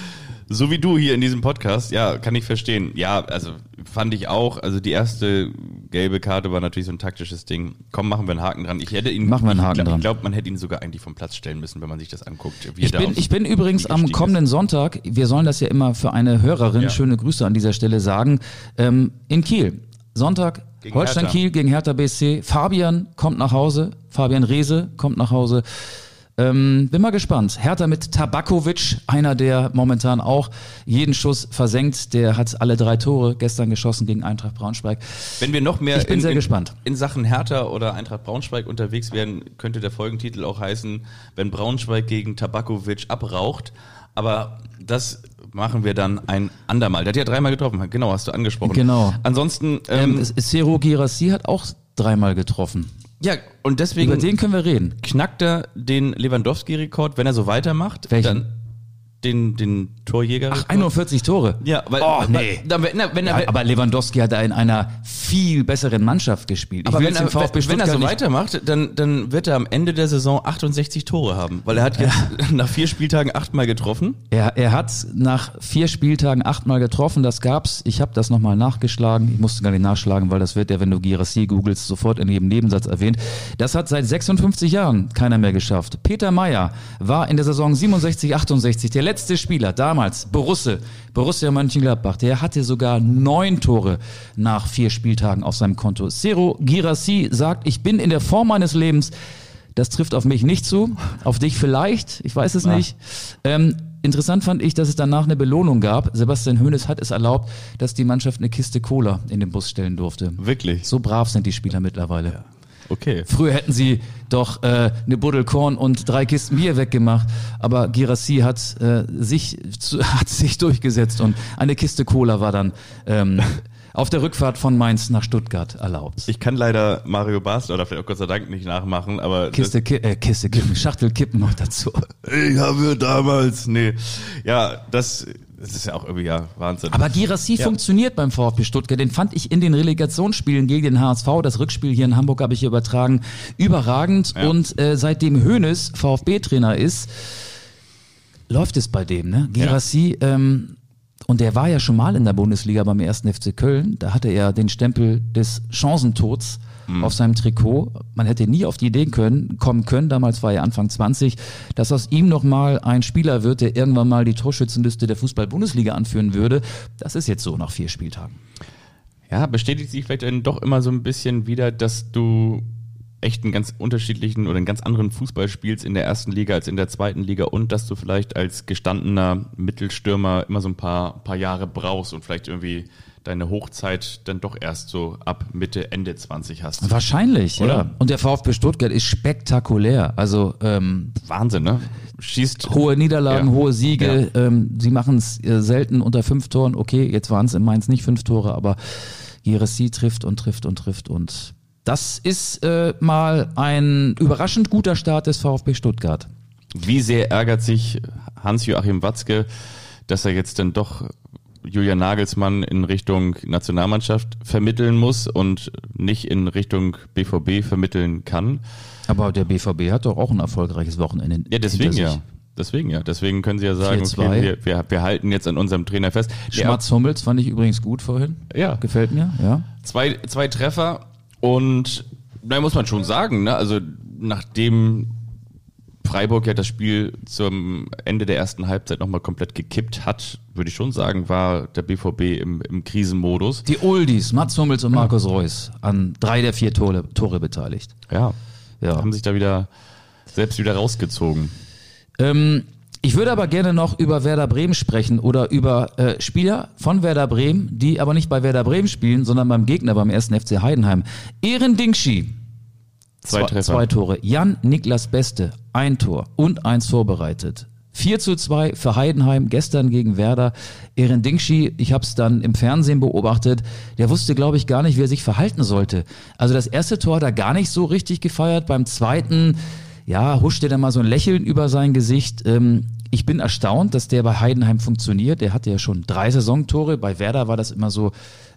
So wie du hier in diesem Podcast, ja, kann ich verstehen. Ja, also fand ich auch. Also die erste gelbe Karte war natürlich so ein taktisches Ding. Komm, machen wir einen Haken dran. Ich hätte ihn. Machen wir einen Haken ich, dran. Ich glaube, man hätte ihn sogar eigentlich vom Platz stellen müssen, wenn man sich das anguckt. ich, bin, ich bin übrigens am kommenden ist. Sonntag. Wir sollen das ja immer für eine Hörerin. Ja. Schöne Grüße an dieser Stelle sagen. Ähm, in Kiel. Sonntag gegen Holstein Hertha. Kiel gegen Hertha BSC. Fabian kommt nach Hause. Fabian Rehse kommt nach Hause. Ähm, bin mal gespannt. Hertha mit Tabakovic, einer, der momentan auch jeden Schuss versenkt. Der hat alle drei Tore gestern geschossen gegen Eintracht Braunschweig. Wenn wir noch mehr ich bin in, sehr in, gespannt. in Sachen Hertha oder Eintracht Braunschweig unterwegs werden, könnte der Folgentitel auch heißen, wenn Braunschweig gegen Tabakovic abraucht. Aber das machen wir dann ein andermal. Der hat ja dreimal getroffen, genau, hast du angesprochen. Genau. Ansonsten... Ähm, ähm, Sero Girassi hat auch dreimal getroffen. Ja, und deswegen. Über den können wir reden. Knackt er den Lewandowski-Rekord, wenn er so weitermacht? Welchen? Dann den, den Torjäger. Ach, 41 Tore. Ja, weil, oh, nee. Dann, wenn er, wenn er, ja, aber Lewandowski hat da in einer viel besseren Mannschaft gespielt. Ich aber wenn er, wenn er so weitermacht, dann, dann wird er am Ende der Saison 68 Tore haben, weil er hat jetzt ja. [LAUGHS] nach vier Spieltagen achtmal getroffen. Er, er hat nach vier Spieltagen achtmal getroffen. Das gab's. Ich habe das nochmal nachgeschlagen. Ich musste gar nicht nachschlagen, weil das wird ja, wenn du Girassi googelst, sofort in jedem Nebensatz erwähnt. Das hat seit 56 Jahren keiner mehr geschafft. Peter Meyer war in der Saison 67, 68 der letzte Spieler damals, Borusse, Borussia Mönchengladbach, der hatte sogar neun Tore nach vier Spieltagen auf seinem Konto. Sero Girassi sagt, ich bin in der Form meines Lebens. Das trifft auf mich nicht zu, auf dich vielleicht, ich weiß es ja. nicht. Ähm, Interessant fand ich, dass es danach eine Belohnung gab. Sebastian Hoeneß hat es erlaubt, dass die Mannschaft eine Kiste Cola in den Bus stellen durfte. Wirklich? So brav sind die Spieler mittlerweile. Ja. Okay. Früher hätten sie doch äh, eine Buddel Korn und drei Kisten Bier weggemacht, aber Girassi hat äh, sich zu, [LAUGHS] hat sich durchgesetzt und eine Kiste Cola war dann ähm, [LAUGHS] auf der Rückfahrt von Mainz nach Stuttgart erlaubt. Ich kann leider Mario Basler oder vielleicht auch Gott sei Dank nicht nachmachen, aber Kiste, Ki äh, Kiste Kippen, Schachtel Kippen noch dazu. [LAUGHS] ich habe damals, nee, ja, das, das ist ja auch irgendwie ja Wahnsinn. Aber Girassi Ja. funktioniert beim VfB Stuttgart. Den fand ich in den Relegationsspielen gegen den HSV, das Rückspiel hier in Hamburg habe ich übertragen, überragend. Ja. Und äh, seitdem Hoeneß VfB-Trainer ist, läuft es bei dem. Ne? Girassi, ähm, und der war ja schon mal in der Bundesliga beim ersten FC Köln. Da hatte er den Stempel des Chancentods auf seinem Trikot. Man hätte nie auf die Idee können, kommen können, damals war er Anfang 20, dass aus ihm nochmal ein Spieler wird, der irgendwann mal die Torschützenliste der Fußball-Bundesliga anführen würde. Das ist jetzt so nach vier Spieltagen. Ja, bestätigt sich vielleicht dann doch immer so ein bisschen wieder, dass du echt einen ganz unterschiedlichen oder einen ganz anderen Fußball spielst in der ersten Liga als in der zweiten Liga und dass du vielleicht als gestandener Mittelstürmer immer so ein paar, paar Jahre brauchst und vielleicht irgendwie deine Hochzeit dann doch erst so ab Mitte, Ende 20 hast. Wahrscheinlich, Oder? ja. Und der VfB Stuttgart ist spektakulär. Also ähm, Wahnsinn, ne? Schießt hohe Niederlagen, Ja. hohe Siege. Ähm, sie machen es äh, selten unter fünf Toren. Okay, jetzt waren es in Mainz nicht fünf Tore, aber Girassi trifft und trifft und trifft und das ist äh, mal ein überraschend guter Start des VfB Stuttgart. Wie sehr ärgert sich Hans-Joachim Watzke, dass er jetzt dann doch Julian Nagelsmann in Richtung Nationalmannschaft vermitteln muss und nicht in Richtung BVB vermitteln kann? Aber der BVB hat doch auch ein erfolgreiches Wochenende. Ja, deswegen ja. Deswegen ja. Deswegen können sie ja sagen, 4-2. okay, wir, wir, wir halten jetzt an unserem Trainer fest. Schmatz Hummels fand ich übrigens gut vorhin. Ja. Gefällt mir, ja. Zwei, zwei Treffer und da muss man schon sagen, ne? also nachdem Freiburg ja das Spiel zum Ende der ersten Halbzeit nochmal komplett gekippt hat, würde ich schon sagen, war der BVB im, im Krisenmodus. Die Oldies, Mats Hummels und Markus Reus, an drei der vier Tore, Tore beteiligt. Ja. Ja. Haben sich da wieder selbst wieder rausgezogen. Ähm, ich würde aber gerne noch über Werder Bremen sprechen oder über äh, Spieler von Werder Bremen, die aber nicht bei Werder Bremen spielen, sondern beim Gegner, beim ersten FC Heidenheim. Ehren Dingschi, Zwei zwei, zwei Tore. Jan Niklas Beste, ein Tor und eins vorbereitet. 4 zu 2 für Heidenheim, gestern gegen Werder. Ehren Dingschi, ich habe es dann im Fernsehen beobachtet, der wusste, glaube ich, gar nicht, wie er sich verhalten sollte. Also das erste Tor hat er gar nicht so richtig gefeiert. Beim zweiten, ja, huschte dann mal so ein Lächeln über sein Gesicht. Ähm, ich bin erstaunt, dass der bei Heidenheim funktioniert. Der hatte ja schon drei Saisontore. Bei Werder war das immer so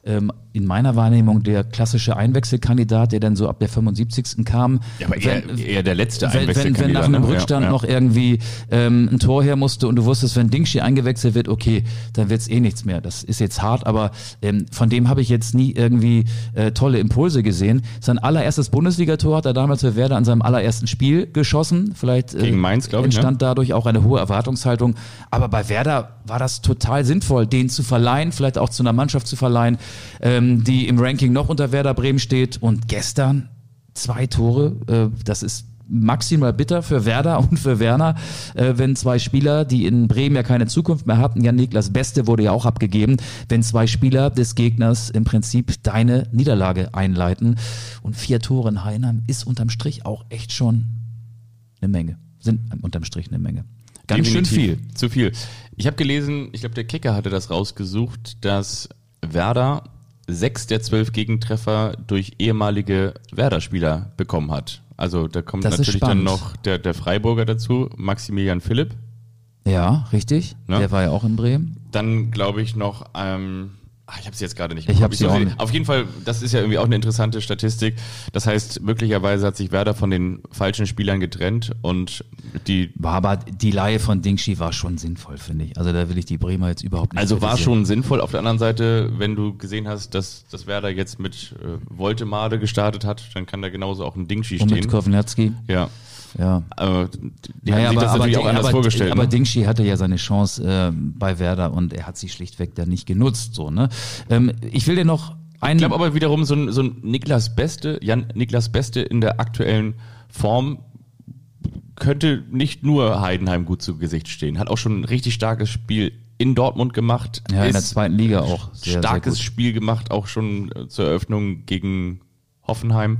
ähm, in meiner Wahrnehmung der klassische Einwechselkandidat, der dann so ab der 75. kam. Ja, aber eher, Wenn- eher der letzte wenn, wenn, Einwechselkandidat, wenn nach einem ne? Rückstand Ja, ja. noch irgendwie ähm, ein Tor her musste und du wusstest, wenn Dingschi eingewechselt wird, okay, dann wird's eh nichts mehr. Das ist jetzt hart, aber ähm, von dem habe ich jetzt nie irgendwie äh, tolle Impulse gesehen. Sein allererstes Bundesligator hat er damals für Werder an seinem allerersten Spiel geschossen. Vielleicht äh, Gegen Mainz, glaub ich, ne? entstand dadurch auch eine hohe Erwartungshaltung. Aber bei Werder war das total sinnvoll, den zu verleihen, vielleicht auch zu einer Mannschaft zu verleihen, ähm, die im Ranking noch unter Werder Bremen steht. Und gestern zwei Tore, äh, das ist maximal bitter für Werder [LAUGHS] und für Werner, äh, wenn zwei Spieler, die in Bremen ja keine Zukunft mehr hatten, Jan Niklas Beste wurde ja auch abgegeben, wenn zwei Spieler des Gegners im Prinzip deine Niederlage einleiten. Und vier Tore in Heinheim ist unterm Strich auch echt schon eine Menge. Sind unterm Strich eine Menge. Ganz Definitiv schön viel. Zu viel. Ich habe gelesen, ich glaube, der Kicker hatte das rausgesucht, dass Werder sechs der zwölf Gegentreffer durch ehemalige Werder-Spieler bekommen hat. Also da kommt Das natürlich dann noch der, der Freiburger dazu, Maximilian Philipp. Ja, richtig. Ne? Der war ja auch in Bremen. Dann glaube ich noch, ähm, ach, ich habe sie jetzt gerade nicht. Ich Kopf. hab sie auch nicht. Auf jeden Fall, das ist ja irgendwie auch eine interessante Statistik. Das heißt, möglicherweise hat sich Werder von den falschen Spielern getrennt und die War aber die Laie von Dingschi war schon sinnvoll, finde ich. Also da will ich die Bremer jetzt überhaupt nicht Also war schon sinnvoll. Auf der anderen Seite, wenn du gesehen hast, dass, dass Werder jetzt mit äh, Voltemade gestartet hat, dann kann da genauso auch ein Dingschi Und mit stehen. Kovnatski. Ja. Ja. Aber die Naja, haben sich das natürlich auch anders aber, vorgestellt. Aber ne? Dingschi hatte ja seine Chance äh, bei Werder und er hat sie schlichtweg dann nicht genutzt. So, ne? ähm, ich will dir noch Ich einen. glaube aber wiederum so ein, so ein Niklas Beste, Jan Niklas Beste in der aktuellen Form könnte nicht nur Heidenheim gut zu Gesicht stehen. Hat auch schon ein richtig starkes Spiel in Dortmund gemacht. ja, in der zweiten Liga auch. Sehr, starkes sehr. Spiel gemacht, auch schon äh, zur Eröffnung gegen Hoffenheim.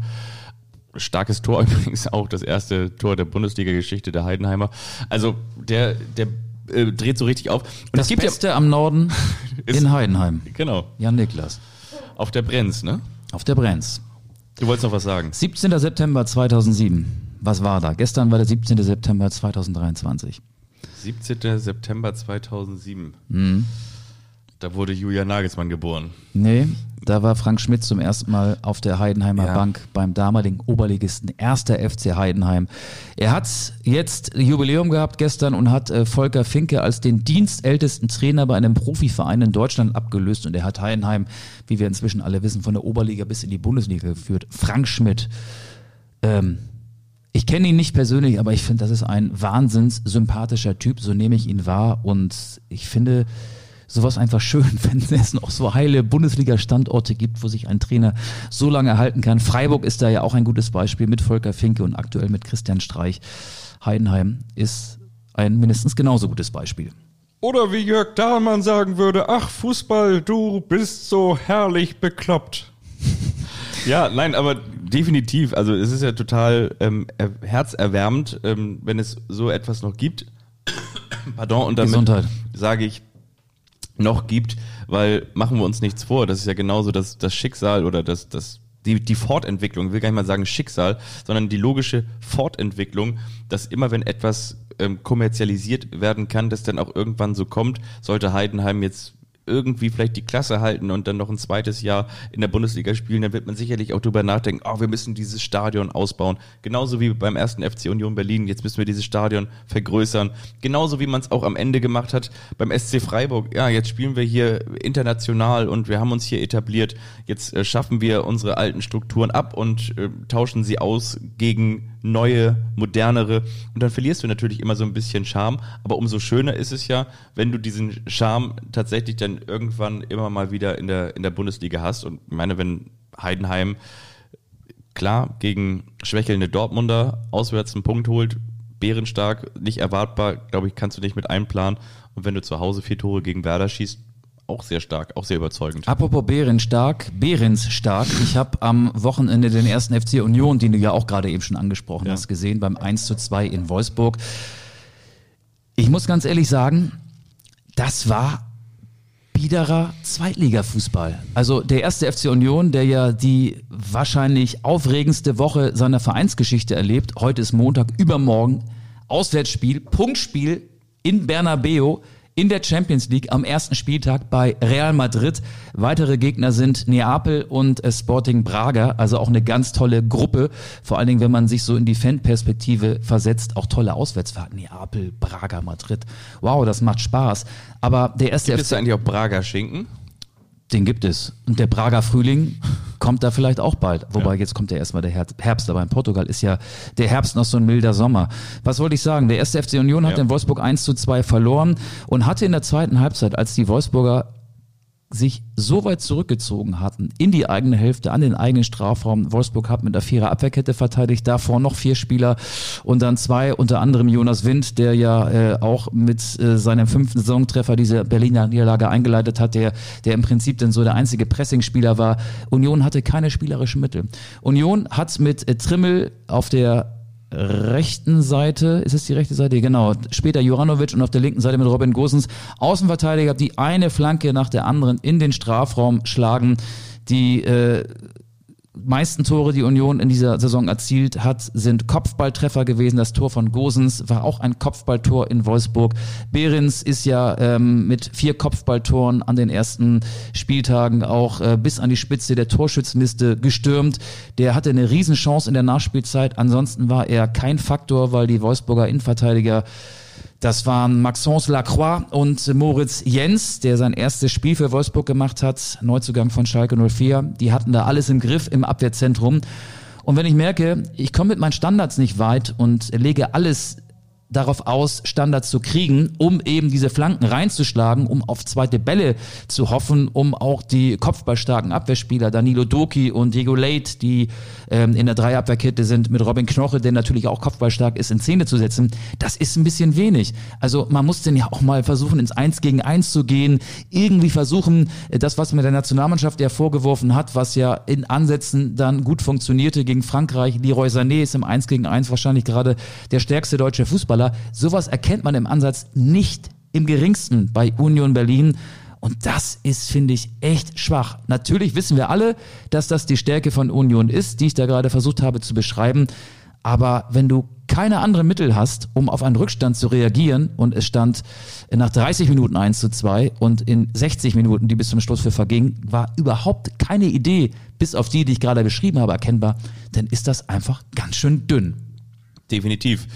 Starkes Tor [LAUGHS] übrigens auch, das erste Tor der Bundesliga-Geschichte der Heidenheimer. Also der, der äh, dreht so richtig auf. Und das Beste ja, am Norden [LAUGHS] in Heidenheim. Genau. Jan Niklas. Auf der Brenz, ne? Auf der Brenz. Du wolltest noch was sagen. 17. September 2007. Was war da? Gestern war der 17. September 2023. 17. September 2007. Mhm. Da wurde Julian Nagelsmann geboren. Nee, da war Frank Schmidt zum ersten Mal auf der Heidenheimer ja. Bank beim damaligen Oberligisten 1. FC Heidenheim. Er hat jetzt Jubiläum gehabt gestern und hat äh, Volker Finke als den dienstältesten Trainer bei einem Profiverein in Deutschland abgelöst und er hat Heidenheim, wie wir inzwischen alle wissen, von der Oberliga bis in die Bundesliga geführt. Frank Schmidt. Ähm, ich kenne ihn nicht persönlich, aber ich finde, das ist ein wahnsinns sympathischer Typ, so nehme ich ihn wahr und ich finde, sowas einfach schön, [LAUGHS] wenn es noch so heile Bundesliga-Standorte gibt, wo sich ein Trainer so lange halten kann. Freiburg ist da ja auch ein gutes Beispiel mit Volker Finke und aktuell mit Christian Streich. Heidenheim ist ein mindestens genauso gutes Beispiel. Oder wie Jörg Dahlmann sagen würde, ach Fußball, du bist so herrlich bekloppt. [LAUGHS] ja, nein, aber definitiv. Also es ist ja total ähm, herzerwärmend, ähm, wenn es so etwas noch gibt. [COUGHS] Pardon, und damit sage ich noch gibt, weil machen wir uns nichts vor, das ist ja genauso das, das Schicksal oder das, das, die, die Fortentwicklung, ich will gar nicht mal sagen Schicksal, sondern die logische Fortentwicklung, dass immer wenn etwas ähm, kommerzialisiert werden kann, das dann auch irgendwann so kommt, sollte Heidenheim jetzt irgendwie vielleicht die Klasse halten und dann noch ein zweites Jahr in der Bundesliga spielen, dann wird man sicherlich auch drüber nachdenken, oh, wir müssen dieses Stadion ausbauen. Genauso wie beim ersten FC Union Berlin, jetzt müssen wir dieses Stadion vergrößern. Genauso wie man es auch am Ende gemacht hat beim SC Freiburg. Ja, jetzt spielen wir hier international und wir haben uns hier etabliert. Jetzt äh, schaffen wir unsere alten Strukturen ab und äh, tauschen sie aus gegen neue, modernere. Und dann verlierst du natürlich immer so ein bisschen Charme. Aber umso schöner ist es ja, wenn du diesen Charme tatsächlich dann irgendwann immer mal wieder in der, in der Bundesliga hast. Und ich meine, wenn Heidenheim klar gegen schwächelnde Dortmunder auswärts einen Punkt holt, bärenstark, nicht erwartbar, glaube ich, kannst du nicht mit einplanen. Und wenn du zu Hause vier Tore gegen Werder schießt, auch sehr stark, auch sehr überzeugend. Apropos Behrens stark, Behrens stark. Ich habe am Wochenende den ersten FC Union, den du ja auch gerade eben schon angesprochen ja. hast, gesehen, beim 1 zu 2 in Wolfsburg. Ich muss ganz ehrlich sagen, das war biederer Zweitligafußball. Also der erste FC Union, der ja die wahrscheinlich aufregendste Woche seiner Vereinsgeschichte erlebt. Heute ist Montag, übermorgen Auswärtsspiel, Punktspiel in Bernabeu in der Champions League am ersten Spieltag bei Real Madrid. Weitere Gegner sind Neapel und Sporting Braga, also auch eine ganz tolle Gruppe. Vor allen Dingen, wenn man sich so in die Fanperspektive versetzt, auch tolle Auswärtsfahrten. Neapel, Braga, Madrid. Wow, das macht Spaß. Aber der erste Gibt FC es eigentlich auch Braga Schinken? Den gibt es. Und der Prager Frühling kommt da vielleicht auch bald. Wobei ja. jetzt kommt ja erstmal der Herbst. Aber in Portugal ist ja der Herbst noch so ein milder Sommer. Was wollte ich sagen? Der erste FC Union hat ja. in Wolfsburg 1 zu 2 verloren und hatte in der zweiten Halbzeit, als die Wolfsburger sich so weit zurückgezogen hatten in die eigene Hälfte, an den eigenen Strafraum. Wolfsburg hat mit der Vierer Abwehrkette verteidigt, davor noch vier Spieler und dann zwei, unter anderem Jonas Wind, der ja äh, auch mit äh, seinem fünften Saisontreffer diese Berliner Niederlage eingeleitet hat, der, der im Prinzip dann so der einzige Pressingspieler war. Union hatte keine spielerischen Mittel. Union hat mit äh, Trimmel auf der rechten Seite, ist es die rechte Seite? Genau. Später Juranovic und auf der linken Seite mit Robin Gosens Außenverteidiger, die eine Flanke nach der anderen in den Strafraum schlagen. Die äh, meisten Tore, die Union in dieser Saison erzielt hat, sind Kopfballtreffer gewesen. Das Tor von Gosens war auch ein Kopfballtor in Wolfsburg. Behrens ist ja ähm, mit vier Kopfballtoren an den ersten Spieltagen auch äh, bis an die Spitze der Torschützenliste gestürmt. Der hatte eine Riesenchance in der Nachspielzeit. Ansonsten war er kein Faktor, weil die Wolfsburger Innenverteidiger das waren Maxence Lacroix und Moritz Jens, der sein erstes Spiel für Wolfsburg gemacht hat, Neuzugang von Schalke 04. Die hatten da alles im Griff im Abwehrzentrum. Und wenn ich merke, ich komme mit meinen Standards nicht weit und lege alles darauf aus, Standards zu kriegen, um eben diese Flanken reinzuschlagen, um auf zweite Bälle zu hoffen, um auch die kopfballstarken Abwehrspieler, Danilo Doki und Diego Late, die ähm, in der Dreierabwehrkette sind, mit Robin Knoche, der natürlich auch kopfballstark ist, in Szene zu setzen. Das ist ein bisschen wenig. Also man muss denn ja auch mal versuchen, ins Eins gegen Eins zu gehen, irgendwie versuchen, das, was man der Nationalmannschaft ja vorgeworfen hat, was ja in Ansätzen dann gut funktionierte gegen Frankreich. Leroy Sané ist im Eins gegen Eins wahrscheinlich gerade der stärkste deutsche Fußballer. Sowas erkennt man im Ansatz nicht im geringsten bei Union Berlin. Und das ist, finde ich, echt schwach. Natürlich wissen wir alle, dass das die Stärke von Union ist, die ich da gerade versucht habe zu beschreiben. Aber wenn du keine anderen Mittel hast, um auf einen Rückstand zu reagieren und es stand nach 30 Minuten 1 zu 2 und in 60 Minuten, die bis zum Schluss für verging, war überhaupt keine Idee, bis auf die, die ich gerade beschrieben habe, erkennbar, dann ist das einfach ganz schön dünn. Definitiv.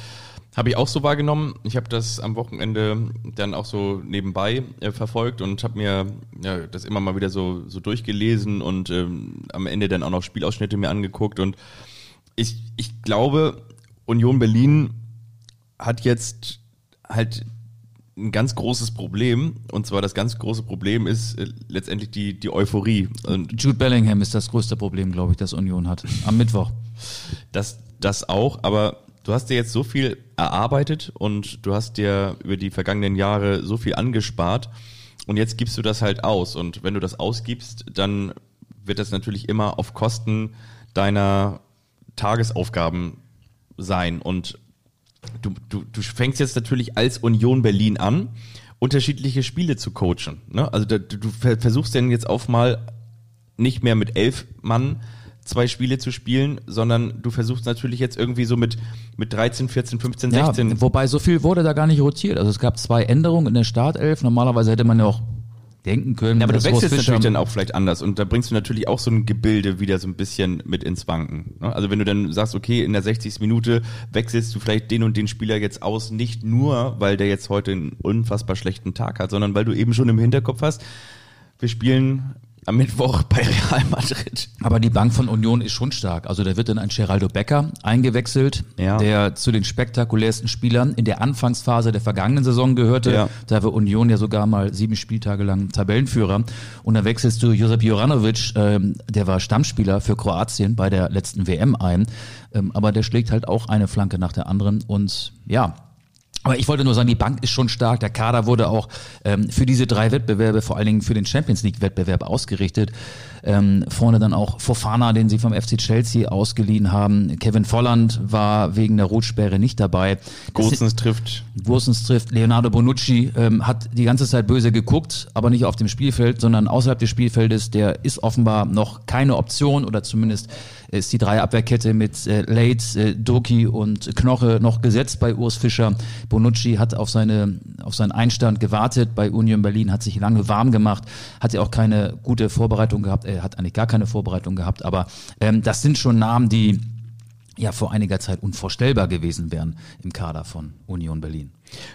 Habe ich auch so wahrgenommen. Ich habe das am Wochenende dann auch so nebenbei äh, verfolgt und habe mir ja, das immer mal wieder so, so durchgelesen und ähm, am Ende dann auch noch Spielausschnitte mir angeguckt. Und ich, ich glaube, Union Berlin hat jetzt halt ein ganz großes Problem. Und zwar das ganz große Problem ist äh, letztendlich die, die Euphorie. Und Jude Bellingham ist das größte Problem, glaube ich, das Union hat. Am Mittwoch. Das, das auch, aber du hast dir jetzt so viel erarbeitet und du hast dir über die vergangenen Jahre so viel angespart und jetzt gibst du das halt aus. Und wenn du das ausgibst, dann wird das natürlich immer auf Kosten deiner Tagesaufgaben sein. Und du, du, du fängst jetzt natürlich als Union Berlin an, unterschiedliche Spiele zu coachen. Ne? Also da, du versuchst denn jetzt auch mal nicht mehr mit elf Mann zwei Spiele zu spielen, sondern du versuchst natürlich jetzt irgendwie so mit, mit 13, 14, 15, 16. Ja, wobei so viel wurde da gar nicht rotiert. Also es gab zwei Änderungen in der Startelf. Normalerweise hätte man ja auch denken können. Ja, aber du wechselst natürlich dann auch vielleicht anders und da bringst du natürlich auch so ein Gebilde wieder so ein bisschen mit ins Wanken. Ne? Also wenn du dann sagst, okay, in der 60. Minute wechselst du vielleicht den und den Spieler jetzt aus, nicht nur, weil der jetzt heute einen unfassbar schlechten Tag hat, sondern weil du eben schon im Hinterkopf hast, wir spielen am Mittwoch bei Real Madrid. Aber die Bank von Union ist schon stark. Also da wird dann ein Geraldo Becker eingewechselt, ja. der zu den spektakulärsten Spielern in der Anfangsphase der vergangenen Saison gehörte. Ja. Da war Union ja sogar mal sieben Spieltage lang Tabellenführer. Und dann wechselst du Josep Joranovic, ähm, der war Stammspieler für Kroatien bei der letzten WM ein. Ähm, aber der schlägt halt auch eine Flanke nach der anderen. Und ja, aber ich wollte nur sagen, die Bank ist schon stark. Der Kader wurde auch ähm, für diese drei Wettbewerbe, vor allen Dingen für den Champions League Wettbewerb ausgerichtet. Ähm, vorne dann auch Fofana, den sie vom FC Chelsea ausgeliehen haben. Kevin Volland war wegen der Rotsperre nicht dabei. Gosens trifft. Gosens trifft. Leonardo Bonucci ähm, hat die ganze Zeit böse geguckt, aber nicht auf dem Spielfeld, sondern außerhalb des Spielfeldes. Der ist offenbar noch keine Option oder zumindest ist die Dreierabwehrkette mit äh, Late, äh, Doki und Knoche noch gesetzt bei Urs Fischer. Bonucci hat auf, seine, auf seinen Einstand gewartet bei Union Berlin, hat sich lange warm gemacht, hat ja auch keine gute Vorbereitung gehabt, er hat eigentlich gar keine Vorbereitung gehabt, aber ähm, das sind schon Namen, die ja vor einiger Zeit unvorstellbar gewesen wären im Kader von Union Berlin.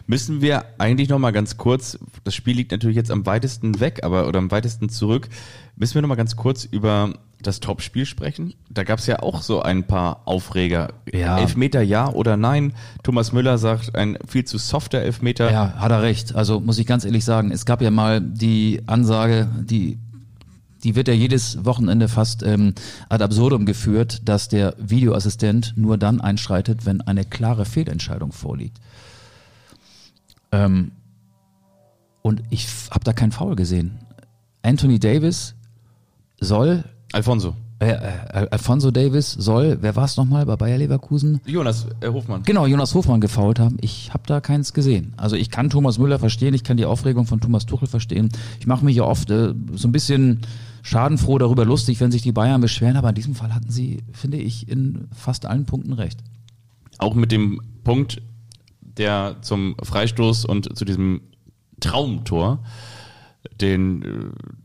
Müssen wir eigentlich noch mal ganz kurz, das Spiel liegt natürlich jetzt am weitesten weg, aber oder am weitesten zurück, müssen wir noch mal ganz kurz über das Topspiel sprechen? Da gab es ja auch so ein paar Aufreger. Ja. Elfmeter ja oder nein? Thomas Müller sagt, ein viel zu softer Elfmeter. Ja, hat er recht. Also muss ich ganz ehrlich sagen, es gab ja mal die Ansage, die die wird ja jedes Wochenende fast ähm, ad absurdum geführt, dass der Videoassistent nur dann einschreitet, wenn eine klare Fehlentscheidung vorliegt. Ähm, und ich habe da keinen Foul gesehen. Anthony Davis soll Alfonso. Äh, äh, Alfonso Davis soll, wer war es nochmal bei Bayer Leverkusen? Jonas äh, Hofmann. Genau, Jonas Hofmann gefault haben. Ich habe da keins gesehen. Also ich kann Thomas Müller verstehen, ich kann die Aufregung von Thomas Tuchel verstehen. Ich mache mich ja oft äh, so ein bisschen schadenfroh darüber lustig, wenn sich die Bayern beschweren, aber in diesem Fall hatten sie, finde ich, in fast allen Punkten recht. Auch mit dem Punkt, der zum Freistoß und zu diesem Traumtor den, äh,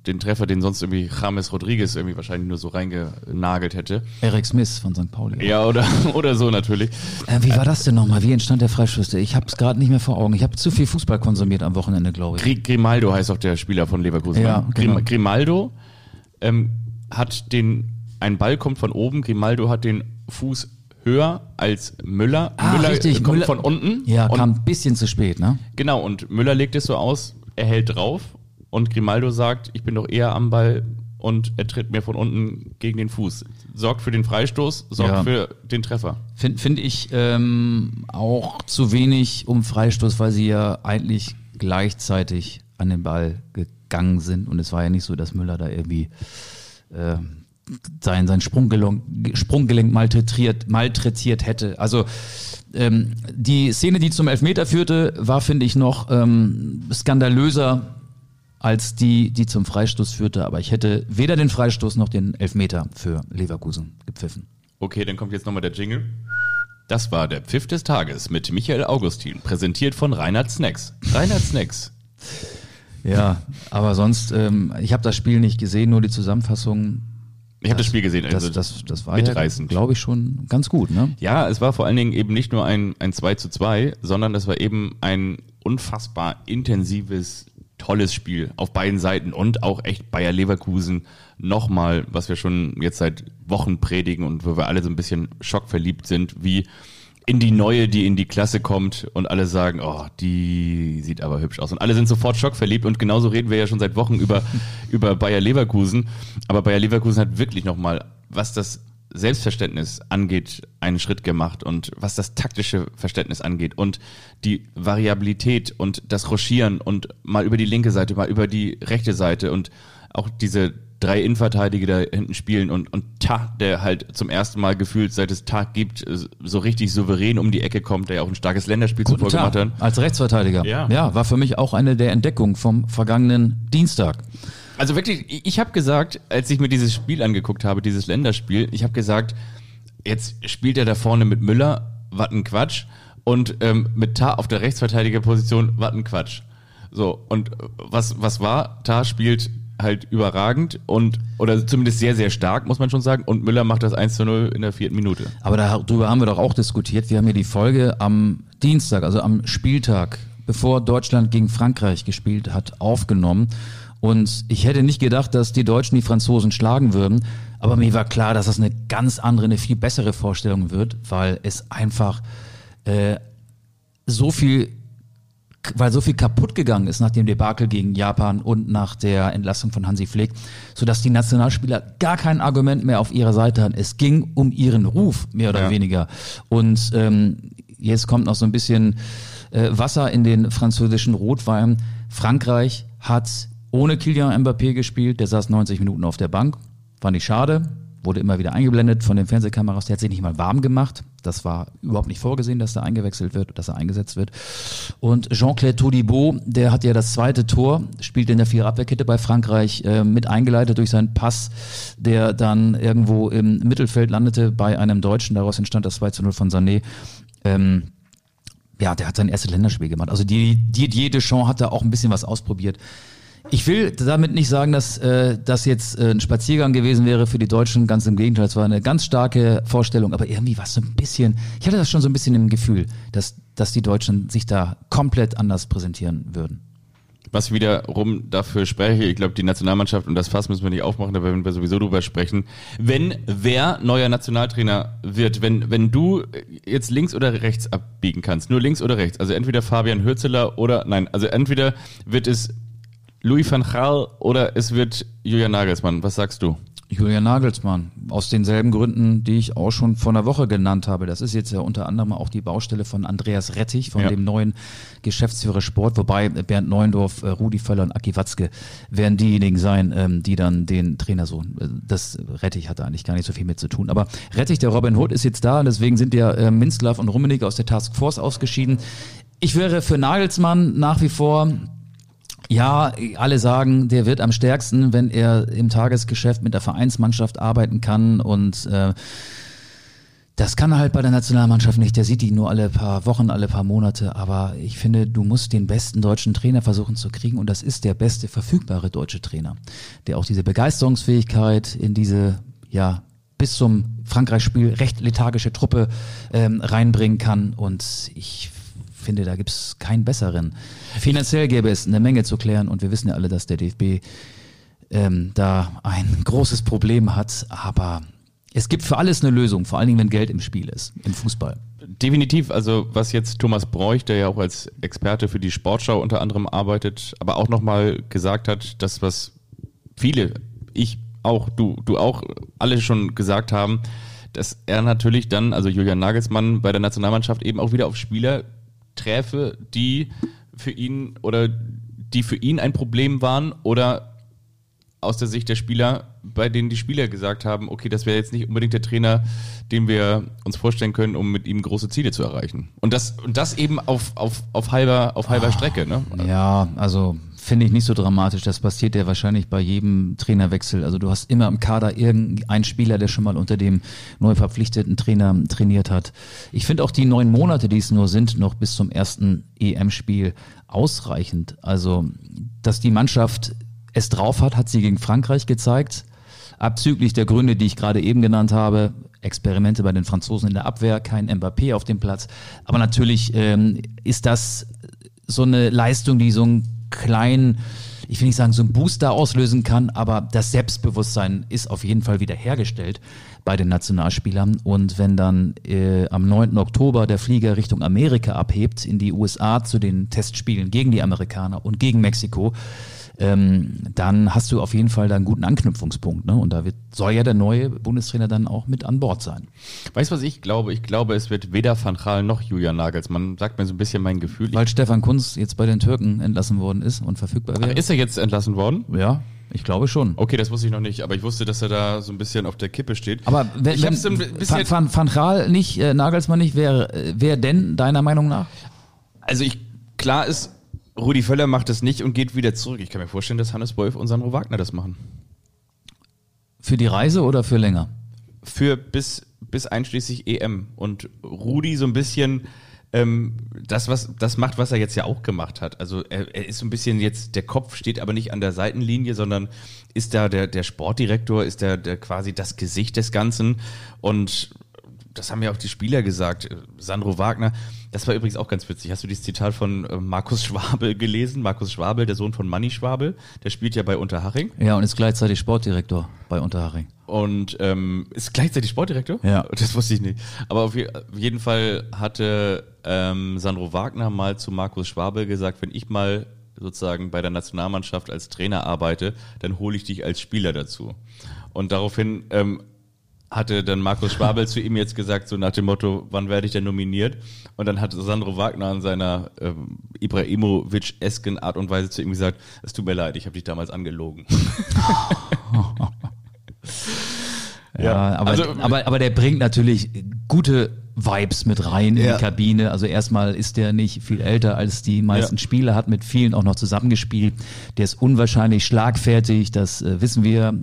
den Treffer, den sonst irgendwie James Rodriguez irgendwie wahrscheinlich nur so reingenagelt hätte. Eric Smith von St. Pauli. Ja, oder, [LAUGHS] oder so natürlich. Äh, wie war das denn nochmal? Wie entstand der Freistoß? Ich habe es gerade nicht mehr vor Augen. Ich habe zu viel Fußball konsumiert am Wochenende, glaube ich. Grimaldo heißt auch der Spieler von Leverkusen. Ja, genau. Grimaldo ähm, hat den, ein Ball kommt von oben, Grimaldo hat den Fuß höher als Müller. Ah, Müller richtig, kommt Müller- von unten. Ja, und, kam ein bisschen zu spät, ne? Genau, und Müller legt es so aus, er hält drauf und Grimaldo sagt, ich bin doch eher am Ball und er tritt mir von unten gegen den Fuß. Sorgt für den Freistoß, sorgt Ja. für den Treffer. Finde find ich ähm, auch zu wenig um Freistoß, weil sie ja eigentlich gleichzeitig an den Ball gegangen sind. Und es war ja nicht so, dass Müller da irgendwie äh, sein, sein Sprunggelenk, Sprunggelenk malträtiert, malträtiert hätte. Also ähm, die Szene, die zum Elfmeter führte, war, finde ich, noch ähm, skandalöser als die, die zum Freistoß führte. Aber ich hätte weder den Freistoß noch den Elfmeter für Leverkusen gepfiffen. Okay, dann kommt jetzt nochmal der Jingle. Das war der Pfiff des Tages mit Michael Augustin, präsentiert von Reinhard Snacks. Reinhard Snacks. Ja, aber sonst, ähm, ich habe das Spiel nicht gesehen, nur die Zusammenfassung. Ich habe das Spiel gesehen. Das, Also das, das war mitreißend. ja, glaube ich, schon ganz gut, ne? Ja, es war vor allen Dingen eben nicht nur ein, ein 2 zu 2, sondern es war eben ein unfassbar intensives, tolles Spiel auf beiden Seiten und auch echt Bayer Leverkusen nochmal, was wir schon jetzt seit Wochen predigen und wo wir alle so ein bisschen schockverliebt sind, wie in die neue, die in die Klasse kommt und alle sagen, oh, die sieht aber hübsch aus. Und alle sind sofort schockverliebt und genauso reden wir ja schon seit Wochen über, [LAUGHS] über Bayer Leverkusen. Aber Bayer Leverkusen hat wirklich nochmal, was das Selbstverständnis angeht, einen Schritt gemacht und was das taktische Verständnis angeht und die Variabilität und das Rochieren und mal über die linke Seite, mal über die rechte Seite und auch diese drei Innenverteidiger da hinten spielen und, und Ta, der halt zum ersten Mal gefühlt, seit es Tag gibt, so richtig souverän um die Ecke kommt, der ja auch ein starkes Länderspiel Guten zuvor gemacht Tag, hat. als Rechtsverteidiger. Ja. ja, war für mich auch eine der Entdeckungen vom vergangenen Dienstag. Also wirklich, ich- habe gesagt, als ich mir dieses Spiel angeguckt habe, dieses Länderspiel, ich habe gesagt, jetzt spielt er da vorne mit Müller, was ein Quatsch, und ähm, mit Tar auf der Rechtsverteidigerposition, was ein Quatsch. So, und äh, was, was war? Tar spielt halt überragend und, oder zumindest sehr, sehr stark, muss man schon sagen, und Müller macht das 1 zu 0 in der vierten Minute. Aber darüber haben wir doch auch diskutiert. Wir haben hier die Folge am Dienstag, also am Spieltag, bevor Deutschland gegen Frankreich gespielt hat, aufgenommen. Und ich hätte nicht gedacht, dass die Deutschen die Franzosen schlagen würden. Aber mir war klar, dass das eine ganz andere, eine viel bessere Vorstellung wird, weil es einfach äh, so viel weil so viel kaputt gegangen ist nach dem Debakel gegen Japan und nach der Entlassung von Hansi Flick, sodass die Nationalspieler gar kein Argument mehr auf ihrer Seite hatten. Es ging um ihren Ruf, mehr oder Ja. weniger. Und ähm, jetzt kommt noch so ein bisschen äh, Wasser in den französischen Rotwein. Frankreich hat ohne Kylian Mbappé gespielt, der saß 90 Minuten auf der Bank. Fand ich schade, wurde immer wieder eingeblendet von den Fernsehkameras, der hat sich nicht mal warm gemacht. Das war überhaupt nicht vorgesehen, dass er eingewechselt wird, dass er eingesetzt wird. Und Jean-Claude Todibo, der hat ja das zweite Tor, spielt in der Viererabwehrkette bei Frankreich äh, mit eingeleitet durch seinen Pass, der dann irgendwo im Mittelfeld landete bei einem Deutschen. Daraus entstand das 2 zu 0 von Sané. Ähm, ja, der hat sein erstes Länderspiel gemacht. Also die, die Deschamps hat da auch ein bisschen was ausprobiert. Ich will damit nicht sagen, dass äh, das jetzt äh, ein Spaziergang gewesen wäre für die Deutschen. Ganz im Gegenteil, es war eine ganz starke Vorstellung. Aber irgendwie war es so ein bisschen, ich hatte das schon so ein bisschen im Gefühl, dass, dass die Deutschen sich da komplett anders präsentieren würden. Was wiederum dafür spreche, ich glaube, die Nationalmannschaft, und das Fass müssen wir nicht aufmachen, da werden wir sowieso drüber sprechen, wenn wer neuer Nationaltrainer wird, wenn, wenn du jetzt links oder rechts abbiegen kannst, nur links oder rechts, also entweder Fabian Hürzeler oder, nein, also entweder wird es Louis van Gaal oder es wird Julian Nagelsmann. Was sagst du? Julian Nagelsmann, aus denselben Gründen, die ich auch schon vor einer Woche genannt habe. Das ist jetzt ja unter anderem auch die Baustelle von Andreas Rettich, von Ja. dem neuen Geschäftsführer Sport, wobei Bernd Neuendorf, äh, Rudi Völler und Aki Watzke werden diejenigen sein, ähm, die dann den Trainer so, äh, das Rettich hatte eigentlich gar nicht so viel mit zu tun. Aber Rettich, der Robin Hood, ist jetzt da und deswegen sind ja äh, Minzlaff und Rummenigge aus der Task Force ausgeschieden. Ich wäre für Nagelsmann nach wie vor ja, alle sagen, der wird am stärksten, wenn er im Tagesgeschäft mit der Vereinsmannschaft arbeiten kann und äh, das kann er halt bei der Nationalmannschaft nicht. Der sieht die nur alle paar Wochen, alle paar Monate. Aber ich finde, du musst den besten deutschen Trainer versuchen zu kriegen. Und das ist der beste verfügbare deutsche Trainer, der auch diese Begeisterungsfähigkeit in diese, ja, bis zum Frankreich-Spiel recht lethargische Truppe ähm, reinbringen kann. Und ich finde, da gibt's keinen besseren. Finanziell gäbe es eine Menge zu klären. Und wir wissen ja alle, dass der DFB ähm, da ein [LAUGHS] großes Problem hat. Aber Es gibt für alles eine Lösung, vor allen Dingen, wenn Geld im Spiel ist, im Fußball. Definitiv, also was jetzt Thomas Bräuch, der ja auch als Experte für die Sportschau unter anderem arbeitet, aber auch nochmal gesagt hat, das, was viele, ich auch, du, du auch, alle schon gesagt haben, dass er natürlich dann, also Julian Nagelsmann bei der Nationalmannschaft eben auch wieder auf Spieler träfe, die für ihn oder die für ihn ein Problem waren oder aus der Sicht der Spieler, bei denen die Spieler gesagt haben, okay, das wäre jetzt nicht unbedingt der Trainer, den wir uns vorstellen können, um mit ihm große Ziele zu erreichen. Und das, und das eben auf, auf, auf halber, auf halber Strecke, ne? Ja, also finde ich nicht so dramatisch. Das passiert ja wahrscheinlich bei jedem Trainerwechsel. Also du hast immer im Kader irgendeinen Spieler, der schon mal unter dem neu verpflichteten Trainer trainiert hat. Ich finde auch die neun Monate, die es nur sind, noch bis zum ersten EM-Spiel ausreichend. Also, dass die Mannschaft es drauf hat, hat sie gegen Frankreich gezeigt. Abzüglich der Gründe, die ich gerade eben genannt habe, Experimente bei den Franzosen in der Abwehr, kein Mbappé auf dem Platz. Aber natürlich ähm, ist das so eine Leistung, die so einen kleinen, ich will nicht sagen, so einen Booster auslösen kann, aber das Selbstbewusstsein ist auf jeden Fall wieder bei den Nationalspielern. Und wenn dann äh, am 9. Oktober der Flieger Richtung Amerika abhebt, in die USA zu den Testspielen gegen die Amerikaner und gegen Mexiko, ähm, dann hast du auf jeden Fall da einen guten Anknüpfungspunkt. Ne? Und da wird, soll ja der neue Bundestrainer dann auch mit an Bord sein. Weißt du, was ich glaube? Ich glaube, es wird weder Van Gaal noch Julian Nagelsmann. Sagt mir so ein bisschen mein Gefühl. Weil Stefan Kunz jetzt bei den Türken entlassen worden ist und verfügbar wäre. Ist er jetzt entlassen worden? Ja. Ich glaube schon. Okay, das wusste ich noch nicht, aber ich wusste, dass er da so ein bisschen auf der Kippe steht. Aber wenn, ich so ein bisschen Van, Van, Van nicht, äh, Nagelsmann nicht, wer, wer denn deiner Meinung nach? Also ich, klar ist, Rudi Völler macht das nicht und geht wieder zurück. Ich kann mir vorstellen, dass Hannes Wolf und Sandro Wagner das machen. Für die Reise oder für länger? Für bis, bis einschließlich EM. Und Rudi so ein bisschen ähm, das, was, das macht, was er jetzt ja auch gemacht hat. Also er, er ist so ein bisschen jetzt, der Kopf steht aber nicht an der Seitenlinie, sondern ist da der, der Sportdirektor, ist der, der quasi das Gesicht des Ganzen. Und das haben ja auch die Spieler gesagt, Sandro Wagner, das war übrigens auch ganz witzig. Hast du dieses Zitat von äh, Markus Schwabel gelesen? Markus Schwabel, der Sohn von Manny Schwabel, der spielt ja bei Unterhaching. Ja, und ist gleichzeitig Sportdirektor bei Unterhaching. Und ähm, ist gleichzeitig Sportdirektor? Ja. Das wusste ich nicht. Aber auf, je, auf jeden Fall hatte ähm, Sandro Wagner mal zu Markus Schwabel gesagt, wenn ich mal sozusagen bei der Nationalmannschaft als Trainer arbeite, dann hole ich dich als Spieler dazu. Und daraufhin ähm, hatte dann Markus Schwabel zu ihm jetzt gesagt, so nach dem Motto, wann werde ich denn nominiert? Und dann hat Sandro Wagner in seiner ähm, Ibrahimovic-esken Art und Weise zu ihm gesagt, es tut mir leid, ich habe dich damals angelogen. [LAUGHS] ja, ja, aber, also, aber, aber der bringt natürlich gute Vibes mit rein in ja. die Kabine. Also erstmal ist der nicht viel älter als die meisten ja. Spieler, hat mit vielen auch noch zusammengespielt. Der ist unwahrscheinlich schlagfertig, das äh, wissen wir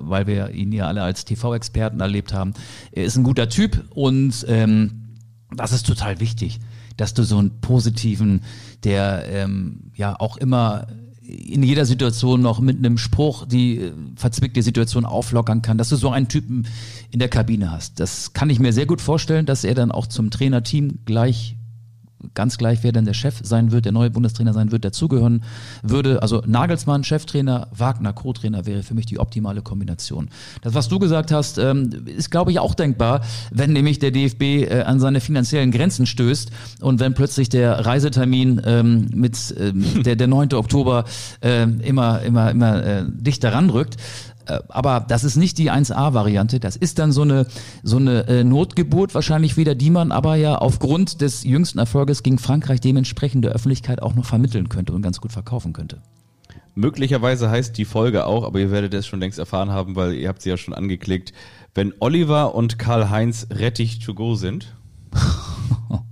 weil wir ihn ja alle als TV-Experten erlebt haben. Er ist ein guter Typ und ähm, das ist total wichtig, dass du so einen positiven, der ähm, ja auch immer in jeder Situation noch mit einem Spruch die äh, verzwickte Situation auflockern kann, dass du so einen Typen in der Kabine hast. Das kann ich mir sehr gut vorstellen, dass er dann auch zum Trainerteam gleich ganz gleich, wer denn der Chef sein wird, der neue Bundestrainer sein wird, dazugehören würde. Also Nagelsmann, Cheftrainer, Wagner, Co-Trainer wäre für mich die optimale Kombination. Das, was du gesagt hast, ähm, ist, glaube ich, auch denkbar, wenn nämlich der DFB äh, an seine finanziellen Grenzen stößt und wenn plötzlich der Reisetermin ähm, mit ähm, der, der 9. Oktober äh, immer, immer, immer äh, dichter ranrückt. Äh, aber das ist nicht die 1A-Variante. Das ist dann so eine, so eine äh, Notgeburt wahrscheinlich wieder, die man aber ja aufgrund des jüngsten Erfolges gegen Frankreich dementsprechend der Öffentlichkeit auch noch vermitteln könnte und ganz gut verkaufen könnte. Möglicherweise heißt die Folge auch, aber ihr werdet es schon längst erfahren haben, weil ihr habt sie ja schon angeklickt, wenn Oliver und Karl-Heinz Rettich to go sind. [LAUGHS]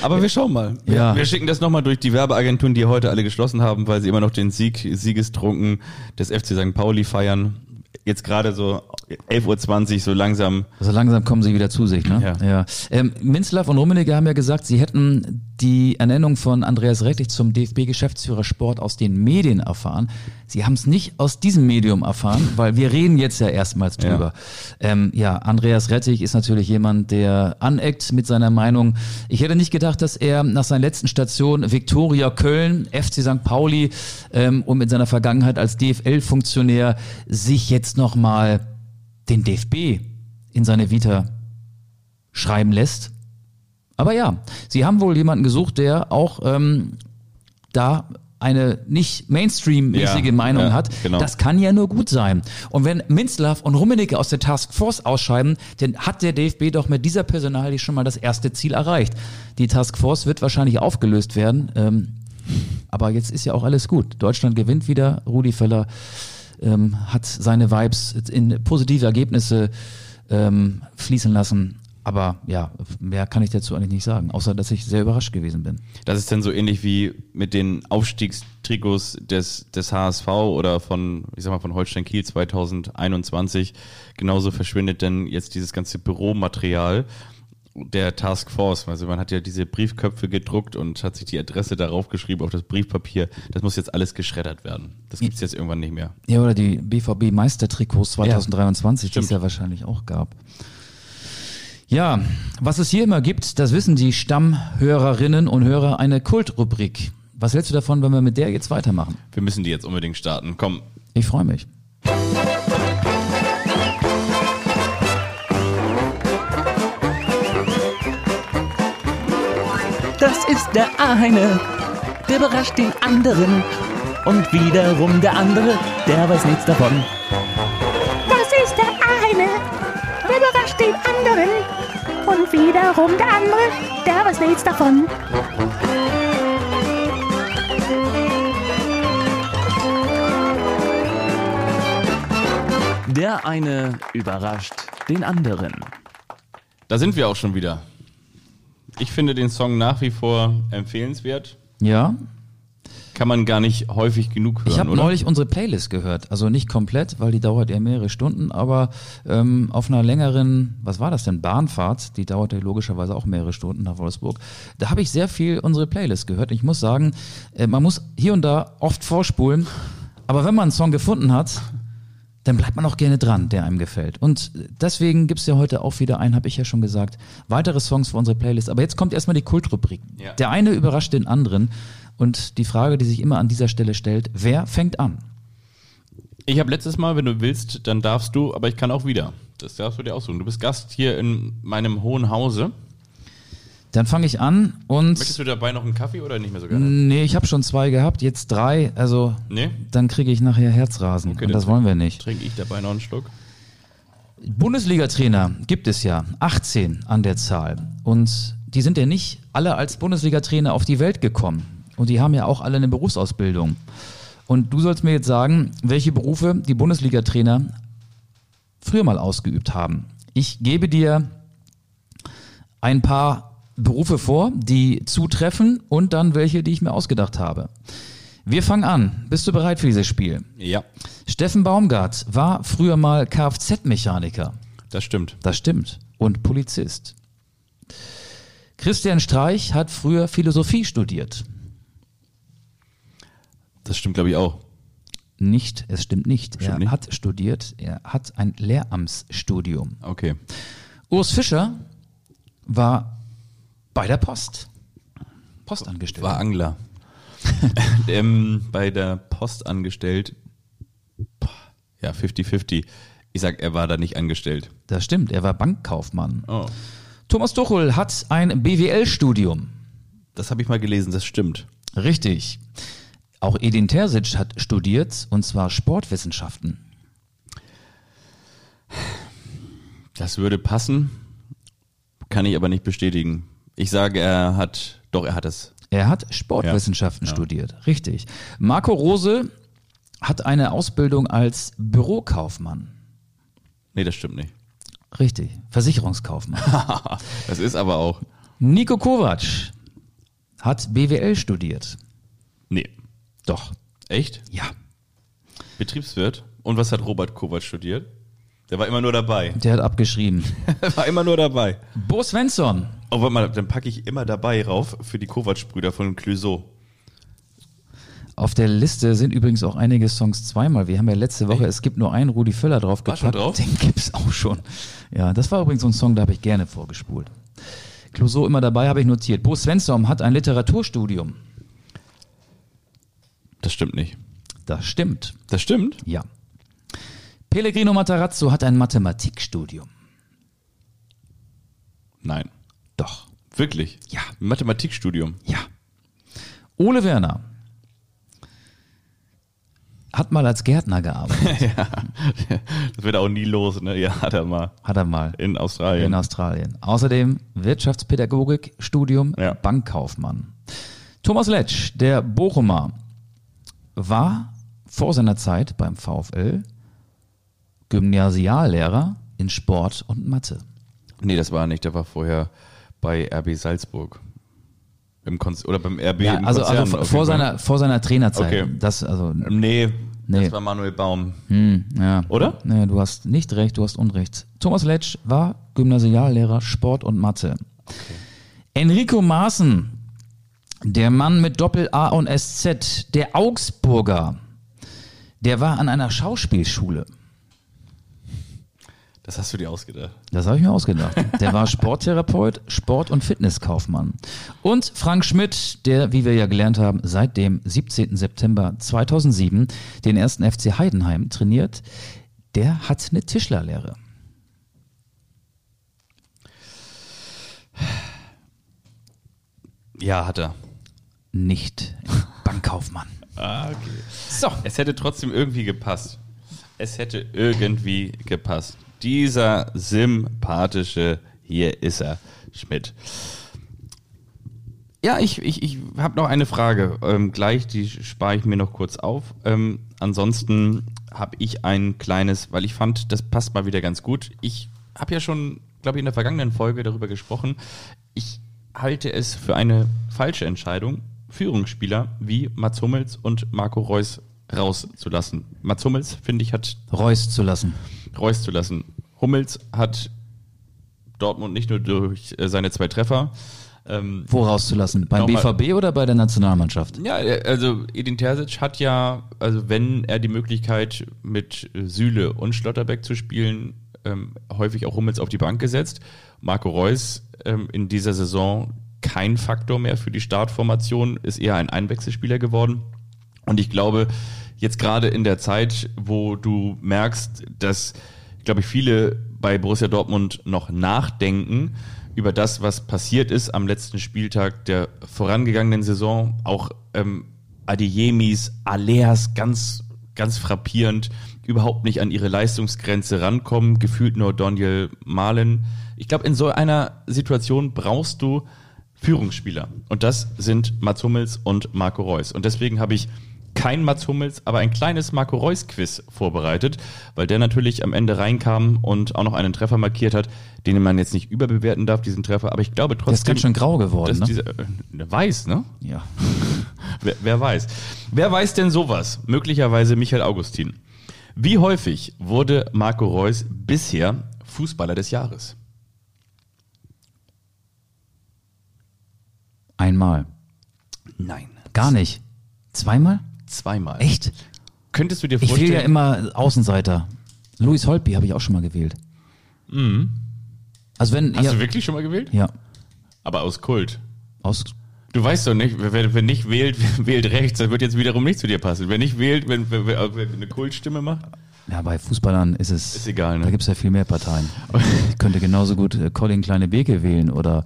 Aber wir schauen mal. Ja. Wir schicken das nochmal durch die Werbeagenturen, die heute alle geschlossen haben, weil sie immer noch den Sieg, Siegestrunken des FC St. Pauli feiern. Jetzt gerade so 11.20 Uhr, so langsam. So langsam kommen sie wieder zu sich, ne? Ja. ja. Ähm, Minzlaff und Rummenigge haben ja gesagt, sie hätten die Ernennung von Andreas Rettich zum DFB-Geschäftsführer Sport aus den Medien erfahren. Sie haben es nicht aus diesem Medium erfahren, weil wir reden jetzt ja erstmals drüber. Ja. Ähm, ja, Andreas Rettich ist natürlich jemand, der aneckt mit seiner Meinung. Ich hätte nicht gedacht, dass er nach seiner letzten Station Viktoria Köln, FC St. Pauli ähm, und mit seiner Vergangenheit als DFL-Funktionär sich jetzt nochmal den DFB in seine Vita schreiben lässt. Aber ja, sie haben wohl jemanden gesucht, der auch ähm, da eine nicht Mainstream-mäßige Ja, Meinung ja, hat. genau. Das kann ja nur gut sein. Und wenn Minzlaff und Rummenigge aus der Task Force ausscheiden, dann hat der DFB doch mit dieser Personalie schon mal das erste Ziel erreicht. Die Task Force wird wahrscheinlich aufgelöst werden. Ähm, aber jetzt ist ja auch alles gut. Deutschland gewinnt wieder. Rudi Völler ähm, hat seine Vibes in positive Ergebnisse ähm, fließen lassen. Aber ja, mehr kann ich dazu eigentlich nicht sagen, außer dass ich sehr überrascht gewesen bin. Das ist dann so ähnlich wie mit den Aufstiegstrikots des, des HSV oder von, ich sag mal, von Holstein Kiel 2021. Genauso verschwindet dann jetzt dieses ganze Büromaterial der Task Force. Also man hat ja diese Briefköpfe gedruckt und hat sich die Adresse darauf geschrieben auf das Briefpapier. Das muss jetzt alles geschreddert werden. Das gibt's jetzt irgendwann nicht mehr. Ja, oder die BVB Meistertrikots 2023, die stimmt. es ja wahrscheinlich auch gab. Ja, was es hier immer gibt, das wissen die Stammhörerinnen und Hörer, eine Kultrubrik. Was hältst du davon, wenn wir mit der jetzt weitermachen? Wir müssen die jetzt unbedingt starten. Komm, Ich freue mich. Das ist der eine, der überrascht den anderen. Und wiederum der andere, der weiß nichts davon. Das ist der eine, der überrascht den anderen. Und wiederum der andere, der weiß nichts davon. Der eine überrascht den anderen. da sind wir auch schon wieder. Ich finde den Song nach wie vor empfehlenswert. Ja, Kann man gar nicht häufig genug hören, ich habe neulich unsere Playlist gehört. Also nicht komplett, weil die dauert ja mehrere Stunden, aber ähm, auf einer längeren, was war das denn, Bahnfahrt, die dauerte logischerweise auch mehrere Stunden nach Wolfsburg. Da habe ich sehr viel unsere Playlist gehört. Ich muss sagen, äh, man muss hier und da oft vorspulen, aber wenn man einen Song gefunden hat, dann bleibt man auch gerne dran, der einem gefällt. Und deswegen gibt's ja heute auch wieder einen, habe ich ja schon gesagt, weitere Songs für unsere Playlist. Aber jetzt kommt erstmal die Kultrubrik. Ja. Der eine überrascht den anderen. Und die Frage, die sich immer an dieser Stelle stellt, wer fängt an? Ich habe letztes Mal, wenn du willst, dann darfst du, aber ich kann auch wieder. Das darfst du dir aussuchen. Du bist Gast hier in meinem hohen Hause. Dann fange ich an und Möchtest du dabei noch einen Kaffee oder nicht mehr so gerne? nee, ich habe schon zwei gehabt, jetzt drei, also Nee? dann kriege ich nachher Herzrasen Okay, und das wollen wir nicht. Trinke ich dabei noch einen Schluck? Bundesliga-Trainer gibt es ja, 18 an der Zahl. Und die sind ja nicht alle als Bundesliga-Trainer auf die Welt gekommen. Und die haben ja auch alle eine Berufsausbildung. Und du sollst mir jetzt sagen, welche Berufe die Bundesliga-Trainer früher mal ausgeübt haben. Ich gebe dir ein paar Berufe vor, die zutreffen und dann welche, die ich mir ausgedacht habe. Wir fangen an. Bist du bereit für dieses Spiel? Ja, Steffen Baumgart war früher mal Kfz-Mechaniker. das stimmt. Das stimmt. Und Polizist. Christian Streich hat früher Philosophie studiert. Das stimmt, glaube ich, auch. Nicht, es stimmt nicht. Stimmt er nicht? hat studiert, er hat ein Lehramtsstudium. Okay. Urs Fischer war bei der Post. Postangestellt. War Angler. [LAUGHS] ähm, bei der Post angestellt. Ja, 50-50. Ich sag, er war da nicht angestellt. Das stimmt, er war Bankkaufmann. Oh. Thomas Tuchel hat ein BWL-Studium. Das habe ich mal gelesen, das stimmt. Richtig. Auch Edin Terzic hat studiert, und zwar Sportwissenschaften. Das würde passen, kann ich aber nicht bestätigen. Ich sage, er hat, doch, er hat es. Er hat Sportwissenschaften Ja. studiert, richtig. Marco Rose hat eine Ausbildung als Bürokaufmann. Nee, das stimmt nicht. Richtig, Versicherungskaufmann. [LAUGHS] Das ist aber auch. Nico Kovac hat BWL studiert. Nee. Doch, Echt? ja. Betriebswirt. Und was hat Robert Kovac studiert? Der war immer nur dabei. Der hat abgeschrieben. [LAUGHS] War immer nur dabei. Bo Svensson. Oh, warte mal, dann packe ich immer dabei rauf für die Kovac-Brüder von Clouseau. Auf der Liste sind übrigens auch einige Songs zweimal. Wir haben ja letzte Woche, es gibt nur einen Rudi Völler drauf War drauf? Den gibt's auch schon. Ja, das war übrigens so ein Song, da habe ich gerne vorgespult. Clouseau immer dabei, habe ich notiert. Bo Svensson hat ein Literaturstudium. Das stimmt nicht. Das stimmt. Das stimmt? Ja. Pellegrino Matarazzo hat ein Mathematikstudium. Nein. Doch. Wirklich? Ja. Mathematikstudium. Ja. Ole Werner hat mal als Gärtner gearbeitet. [LAUGHS] Das wird auch nie los, ne? Ja, hat er mal. Hat er mal. In Australien. In Australien. Außerdem Wirtschaftspädagogik, Studium, Ja. Bankkaufmann. Thomas Letsch, der Bochumer, war vor seiner Zeit beim VfL Gymnasiallehrer in Sport und Mathe. Nee, das war er nicht. Der war vorher bei RB Salzburg. Im Konz oder beim RB Ja, also, Konzern also vor seiner, vor seiner Trainerzeit. Okay. Das, also, Nee, Nee. das war Manuel Baum. hm, ja. Oder? Nee, du hast nicht recht, du hast Unrecht. Thomas Letsch war Gymnasiallehrer Sport und Mathe. Enrico Maaßen, der Mann mit Doppel A und SZ, der Augsburger, der war an einer Schauspielschule. Das hast du dir ausgedacht. Das habe ich mir ausgedacht. Der war Sporttherapeut, Sport- und Fitnesskaufmann. Und Frank Schmidt, der, wie wir ja gelernt haben, seit dem 17. September 2007 den ersten FC Heidenheim trainiert, der hat eine Tischlerlehre. Ja, hat er. Nicht Bankkaufmann. Ah, okay. So. Es hätte trotzdem irgendwie gepasst. Es hätte irgendwie gepasst. Dieser sympathische, hier ist er, Schmidt. Ja, ich, ich, ich habe noch eine Frage. Ähm, gleich, die spare ich mir noch kurz auf. Ähm, ansonsten habe ich ein kleines, weil ich fand, das passt mal wieder ganz gut. Ich habe ja schon, glaube ich, in der vergangenen Folge darüber gesprochen. Ich halte es für eine falsche Entscheidung, Führungsspieler wie Mats Hummels und Marco Reus rauszulassen. Mats Hummels, finde ich, hat Reus zu lassen. Reus zu lassen. Hummels hat Dortmund nicht nur durch äh, seine zwei Treffer, ähm, Wo rauszulassen? Beim BVB oder bei der Nationalmannschaft? ja, also Edin Terzic hat ja, also wenn er die Möglichkeit mit Süle und Schlotterbeck zu spielen, ähm, häufig auch Hummels auf die Bank gesetzt. Marco Reus ähm, in dieser Saison kein Faktor mehr für die Startformation, ist eher ein Einwechselspieler geworden. Und ich glaube, jetzt gerade in der Zeit, wo du merkst, dass, glaube ich, viele bei Borussia Dortmund noch nachdenken über das, was passiert ist am letzten Spieltag der vorangegangenen Saison, auch ähm, Adeyemis, Aleas ganz, ganz frappierend, überhaupt nicht an ihre Leistungsgrenze rankommen, gefühlt nur Daniel Malen. Ich glaube, in so einer Situation brauchst du Führungsspieler. Und das sind Mats Hummels und Marco Reus. Und deswegen habe ich kein Mats Hummels, aber ein kleines Marco Reus Quiz vorbereitet, weil der natürlich am Ende reinkam und auch noch einen Treffer markiert hat, den man jetzt nicht überbewerten darf, diesen Treffer. Aber ich glaube trotzdem. Der ist ganz schön grau geworden, ne? dieser, äh, weiß, ne? Ja. [LAUGHS] Wer, wer weiß. Wer weiß denn sowas? Möglicherweise Michael Augustin. Wie häufig wurde Marco Reus bisher Fußballer des Jahres? Einmal. Nein. Gar nicht. Zweimal? Zweimal. Echt? Könntest du dir Ich vorstellen? wähle ja immer Außenseiter. Luis Holtby habe ich auch schon mal gewählt. Also wenn Hast ja, du wirklich schon mal gewählt? ja Aber aus Kult. aus Du weißt doch nicht, wer, wer nicht wählt, [LAUGHS] wählt rechts. Das wird jetzt wiederum nicht zu dir passen. Wer nicht wählt, wenn, wer, wer wer eine Kultstimme macht. ja bei Fußballern ist es Ist egal, ne? Da gibt es ja viel mehr Parteien. [LAUGHS] Ich könnte genauso gut äh, Colin Kleine Beke wählen oder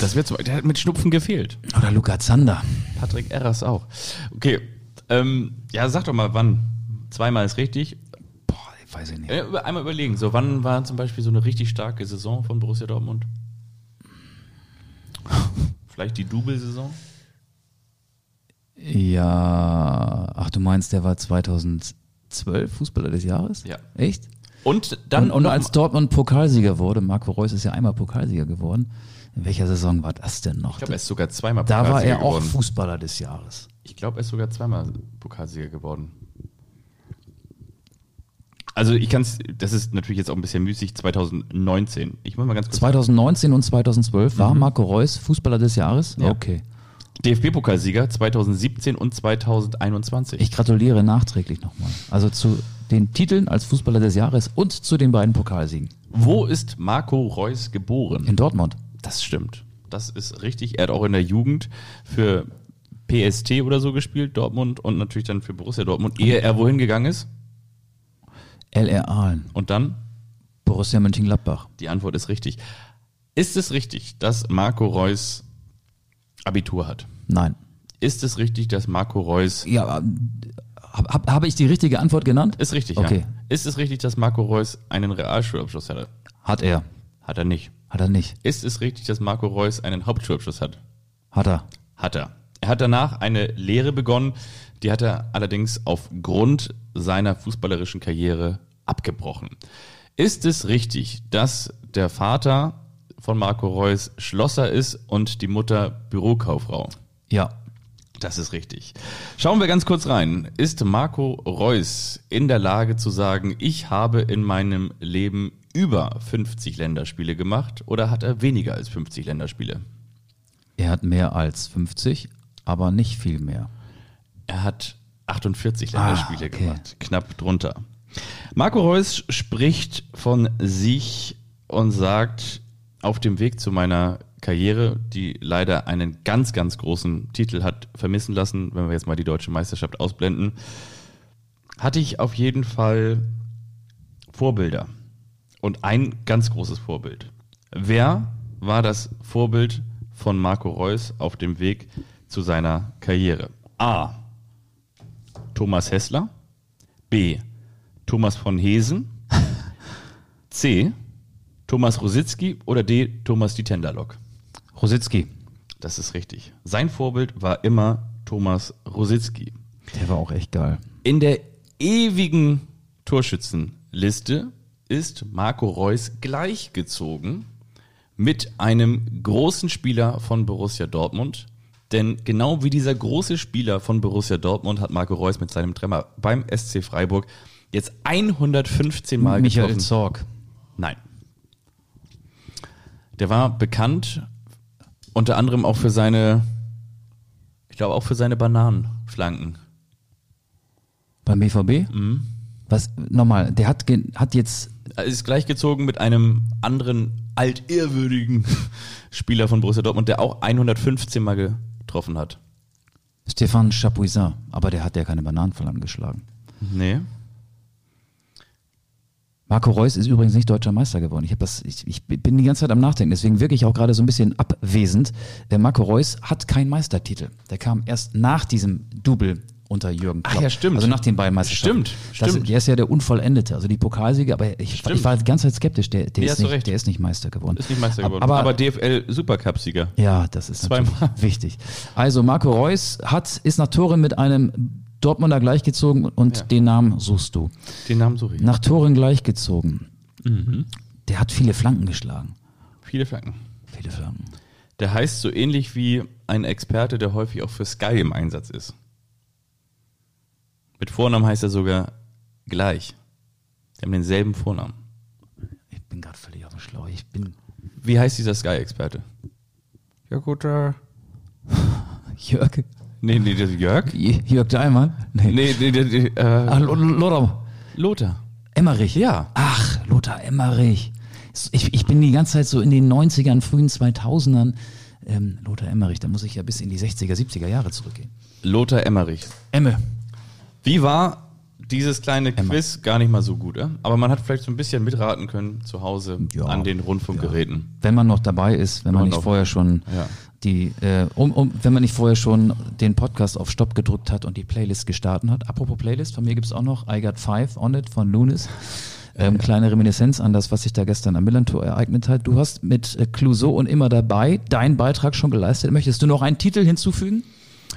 Das wird so, der hat mit Schnupfen gefehlt. oder Luca Zander. Patrick Erras auch. Okay. Ähm, ja, sag doch mal, wann? Zweimal ist richtig. Boah, weiß ich nicht. Äh, einmal überlegen. So, wann war zum Beispiel so eine richtig starke Saison von Borussia Dortmund? [LAUGHS] Vielleicht die Double-Saison? Ja, ach du meinst, der war 2012 Fußballer des Jahres? Ja. Echt? Und dann Und, und als Dortmund Pokalsieger wurde, Marco Reus ist ja einmal Pokalsieger geworden. In welcher Saison war das denn noch? ich glaube, er ist sogar zweimal da war Pokalsieger er auch geworden. Fußballer des Jahres. Ich glaube, er ist sogar zweimal Pokalsieger geworden. Also ich kann es, das ist natürlich jetzt auch ein bisschen müßig, 2019. Ich muss mal ganz kurz 2019 und 2012 war Marco Reus Fußballer des Jahres? Mhm. Ja. Okay. DFB-Pokalsieger 2017 und 2021. Ich gratuliere nachträglich nochmal. Also zu den Titeln als Fußballer des Jahres und zu den beiden Pokalsiegen. Wo ist Marco Reus geboren? In Dortmund. Das stimmt. Das ist richtig. Er hat auch in der Jugend für PST oder so gespielt, Dortmund und natürlich dann für Borussia Dortmund, ehe er wohin gegangen ist. LR Aalen. Und dann? Borussia Mönchengladbach. Die Antwort ist richtig. Ist es richtig, dass Marco Reus Abitur hat? Nein. Ist es richtig, dass Marco Reus Ja, habe hab, hab ich die richtige Antwort genannt? ist richtig, Okay. ja. Ist es richtig, dass Marco Reus einen Realschulabschluss hatte? Hat er. Hat er nicht. Hat er nicht. Ist es richtig, dass Marco Reus einen Hauptschulabschluss hat? Hat er. Hat er. Er hat danach eine Lehre begonnen, die hat er allerdings aufgrund seiner fußballerischen Karriere abgebrochen. Ist es richtig, dass der Vater von Marco Reus Schlosser ist und die Mutter Bürokauffrau? Ja. Das ist richtig. Schauen wir ganz kurz rein. Ist Marco Reus in der Lage zu sagen, ich habe in meinem Leben über 50 Länderspiele gemacht oder hat er weniger als 50 Länderspiele? Er hat mehr als 50, aber nicht viel mehr. Er hat 48 Ah, Länderspiele okay. gemacht, knapp drunter. Marco Reus spricht von sich und sagt, auf dem Weg zu meiner Karriere, die leider einen ganz, ganz großen Titel hat vermissen lassen, wenn wir jetzt mal die deutsche Meisterschaft ausblenden, hatte ich auf jeden Fall Vorbilder. Und ein ganz großes Vorbild. Wer war das Vorbild von Marco Reus auf dem Weg zu seiner Karriere? A. Thomas Hessler. B. Thomas von Hesen. C. Thomas Rositzky oder D. Thomas die Tenderlock. Rositzky. Das ist richtig. Sein Vorbild war immer Thomas Rositzky. Der war auch echt geil. In der ewigen Torschützenliste ist Marco Reus gleichgezogen mit einem großen Spieler von Borussia Dortmund. Denn genau wie dieser große Spieler von Borussia Dortmund hat Marco Reus mit seinem Tremmer beim SC Freiburg jetzt 115 Mal Michael getroffen. Zorg. Nein. Der war bekannt unter anderem auch für seine, ich glaube auch für seine Bananenflanken. Beim BVB? Mhm. Was, nochmal, der hat, hat jetzt, Er ist gleichgezogen mit einem anderen altehrwürdigen [LAUGHS] Spieler von Borussia Dortmund, der auch 115 Mal getroffen hat. Stefan Chapuisat, aber der hat ja keine Bananenfallen geschlagen. Nee. Marco Reus ist übrigens nicht deutscher Meister geworden. Ich, das, ich, ich bin die ganze Zeit am Nachdenken, deswegen wirke ich auch gerade so ein bisschen abwesend. Der Marco Reus hat keinen Meistertitel. Der kam erst nach diesem Double unter Jürgen Klopp. Ach ja, stimmt. Also nach den beiden Meisterschaften. Stimmt, Das, stimmt. der ist ja der Unvollendete, also die Pokalsieger, aber ich, ich war ganze Zeit skeptisch. Der, der, Ja, ist nicht, der ist nicht Meister geworden. Ist nicht Meister geworden. Aber, Aber, DFL Supercup-Sieger. ja, das ist Zweimal. natürlich [LAUGHS] wichtig. Also Marco Reus hat, ist nach Toren mit einem Dortmunder gleichgezogen und Ja. den Namen suchst du. Den Namen suche ich. Nach Toren gleichgezogen. Mhm. Der hat viele Flanken geschlagen. Viele Flanken. Viele Flanken. Der heißt so ähnlich wie ein Experte, der häufig auch für Sky im Einsatz ist. Mit Vornamen heißt er sogar gleich. Die haben denselben Vornamen. Ich bin gerade völlig auf dem Schlauch. Ich bin Wie heißt dieser Sky-Experte? Ja gut, äh. Jörg. Nee, nee, das ist Jörg? J- Jörg Daimann? Nee. Nee, nee, nee, äh, Ach, Lo- Lothar. Lothar. Emmerich. Ja. Ach, Lothar Emmerich. Ich, ich bin die ganze Zeit so in den 90ern, frühen 2000ern. Ähm, Lothar Emmerich, da muss ich ja bis in die 60er, 70er Jahre zurückgehen. Lothar Emmerich. Emme. Wie war dieses kleine Quiz gar nicht mal so gut, äh? aber man hat vielleicht so ein bisschen mitraten können zu Hause Ja. an den Rundfunkgeräten. Wenn man noch dabei ist, wenn man nicht vorher schon Ja. die, äh, um, um, wenn man nicht vorher schon den Podcast auf Stopp gedrückt hat und die Playlist gestartet hat. Apropos Playlist, von mir gibt's auch noch I Got Five on It von Lunis. [LAUGHS] Ähm, kleine Reminiszenz an das, was sich da gestern am Millantor ereignet hat. Du hast mit äh, Clouseau und immer dabei deinen Beitrag schon geleistet. Möchtest du noch einen Titel hinzufügen?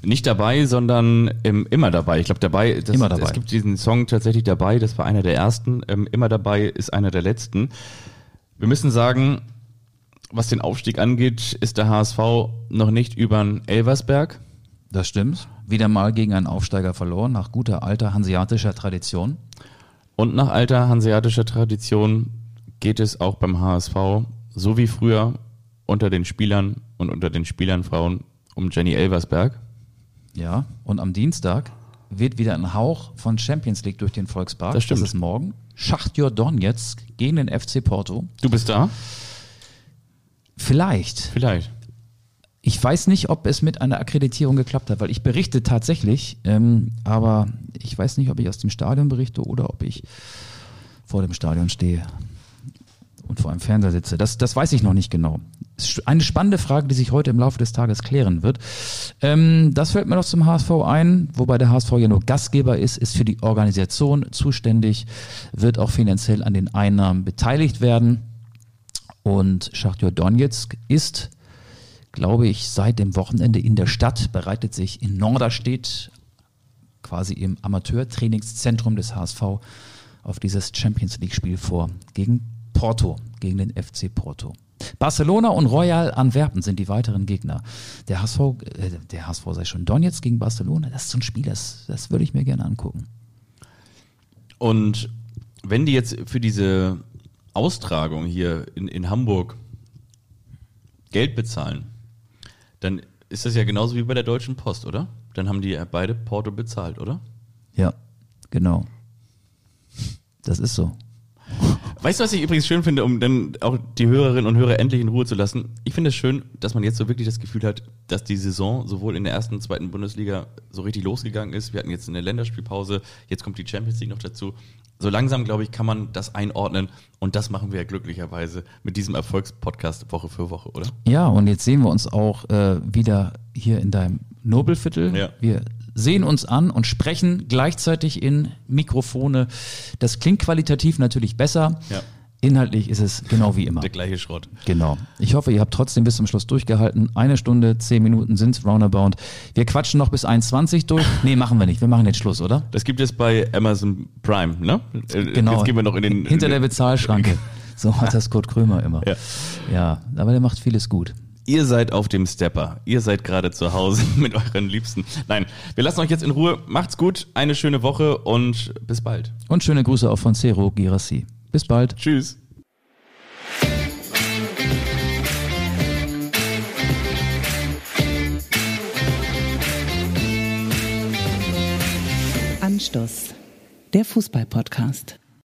Nicht dabei, sondern ähm, immer dabei. Ich glaube, dabei, das, Immer dabei. es gibt diesen Song tatsächlich dabei, das war einer der ersten. Ähm, immer dabei ist einer der letzten. Wir müssen sagen, was den Aufstieg angeht, ist der HSV noch nicht über Elversberg. Das stimmt. Wieder mal gegen einen Aufsteiger verloren, nach guter alter hanseatischer Tradition. Und nach alter hanseatischer Tradition geht es auch beim HSV, so wie früher unter den Spielern und unter den Spielernfrauen um Jenny Elversberg. Ja, und am Dienstag wird wieder ein Hauch von Champions League durch den Volkspark. Das stimmt. Das ist morgen. Schachtjor Donetsk gegen den FC Porto. Du bist da? Vielleicht. Vielleicht. Ich weiß nicht, ob es mit einer Akkreditierung geklappt hat, weil ich berichte tatsächlich, ähm, aber ich weiß nicht, ob ich aus dem Stadion berichte oder ob ich vor dem Stadion stehe und vor einem Fernseher sitze. Das, das weiß ich noch nicht genau. Eine spannende Frage, die sich heute im Laufe des Tages klären wird. Ähm, das fällt mir noch zum HSV ein, wobei der HSV ja nur Gastgeber ist, ist für die Organisation zuständig, wird auch finanziell an den Einnahmen beteiligt werden. Und Schachtjor Donetsk ist, glaube ich, seit dem Wochenende in der Stadt, bereitet sich in Norderstedt, quasi im Amateurtrainingszentrum des HSV, auf dieses Champions League-Spiel vor gegen Porto, gegen den FC Porto. Barcelona und Royal Antwerpen sind die weiteren Gegner. Der HSV, äh, der HSV sei schon Donetsk gegen Barcelona, das ist so ein Spiel, das, das würde ich mir gerne angucken. Und wenn die jetzt für diese Austragung hier in, in Hamburg Geld bezahlen, dann ist das ja genauso wie bei der Deutschen Post, oder? Dann haben die ja beide Porto bezahlt, oder? Ja, genau. Das ist so. Weißt du, was ich übrigens schön finde, um dann auch die Hörerinnen und Hörer endlich in Ruhe zu lassen? Ich finde es schön, dass man jetzt so wirklich das Gefühl hat, dass die Saison sowohl in der ersten und zweiten Bundesliga so richtig losgegangen ist. Wir hatten jetzt eine Länderspielpause, jetzt kommt die Champions League noch dazu. So langsam, glaube ich, kann man das einordnen und das machen wir ja glücklicherweise mit diesem Erfolgspodcast Woche für Woche, oder? Ja, und jetzt sehen wir uns auch äh, wieder hier in deinem Nobelviertel. Ja. Wir sehen uns an und sprechen gleichzeitig in Mikrofone. Das klingt qualitativ natürlich besser. Ja. Inhaltlich ist es genau wie immer. Der gleiche Schrott. Genau. Ich hoffe, ihr habt trotzdem bis zum Schluss durchgehalten. Eine Stunde, zehn Minuten sind's roundabout. Wir quatschen noch bis 1,20 durch. Nee, machen wir nicht. Wir machen jetzt Schluss, oder? Das gibt es bei Amazon Prime, ne? Äh, Genau. Jetzt gehen wir noch in den. Hinter der Bezahlschranke. [LAUGHS] So hat das Kurt Krömer immer. Ja. ja, aber der macht vieles gut. Ihr seid auf dem Stepper. Ihr seid gerade zu Hause [LAUGHS] mit euren Liebsten. Nein, wir lassen euch jetzt in Ruhe. Macht's gut, eine schöne Woche und bis bald. Und schöne Grüße auch von Cero Girassi. Bis bald. Tschüss. Anstoß, der Fußball-Podcast.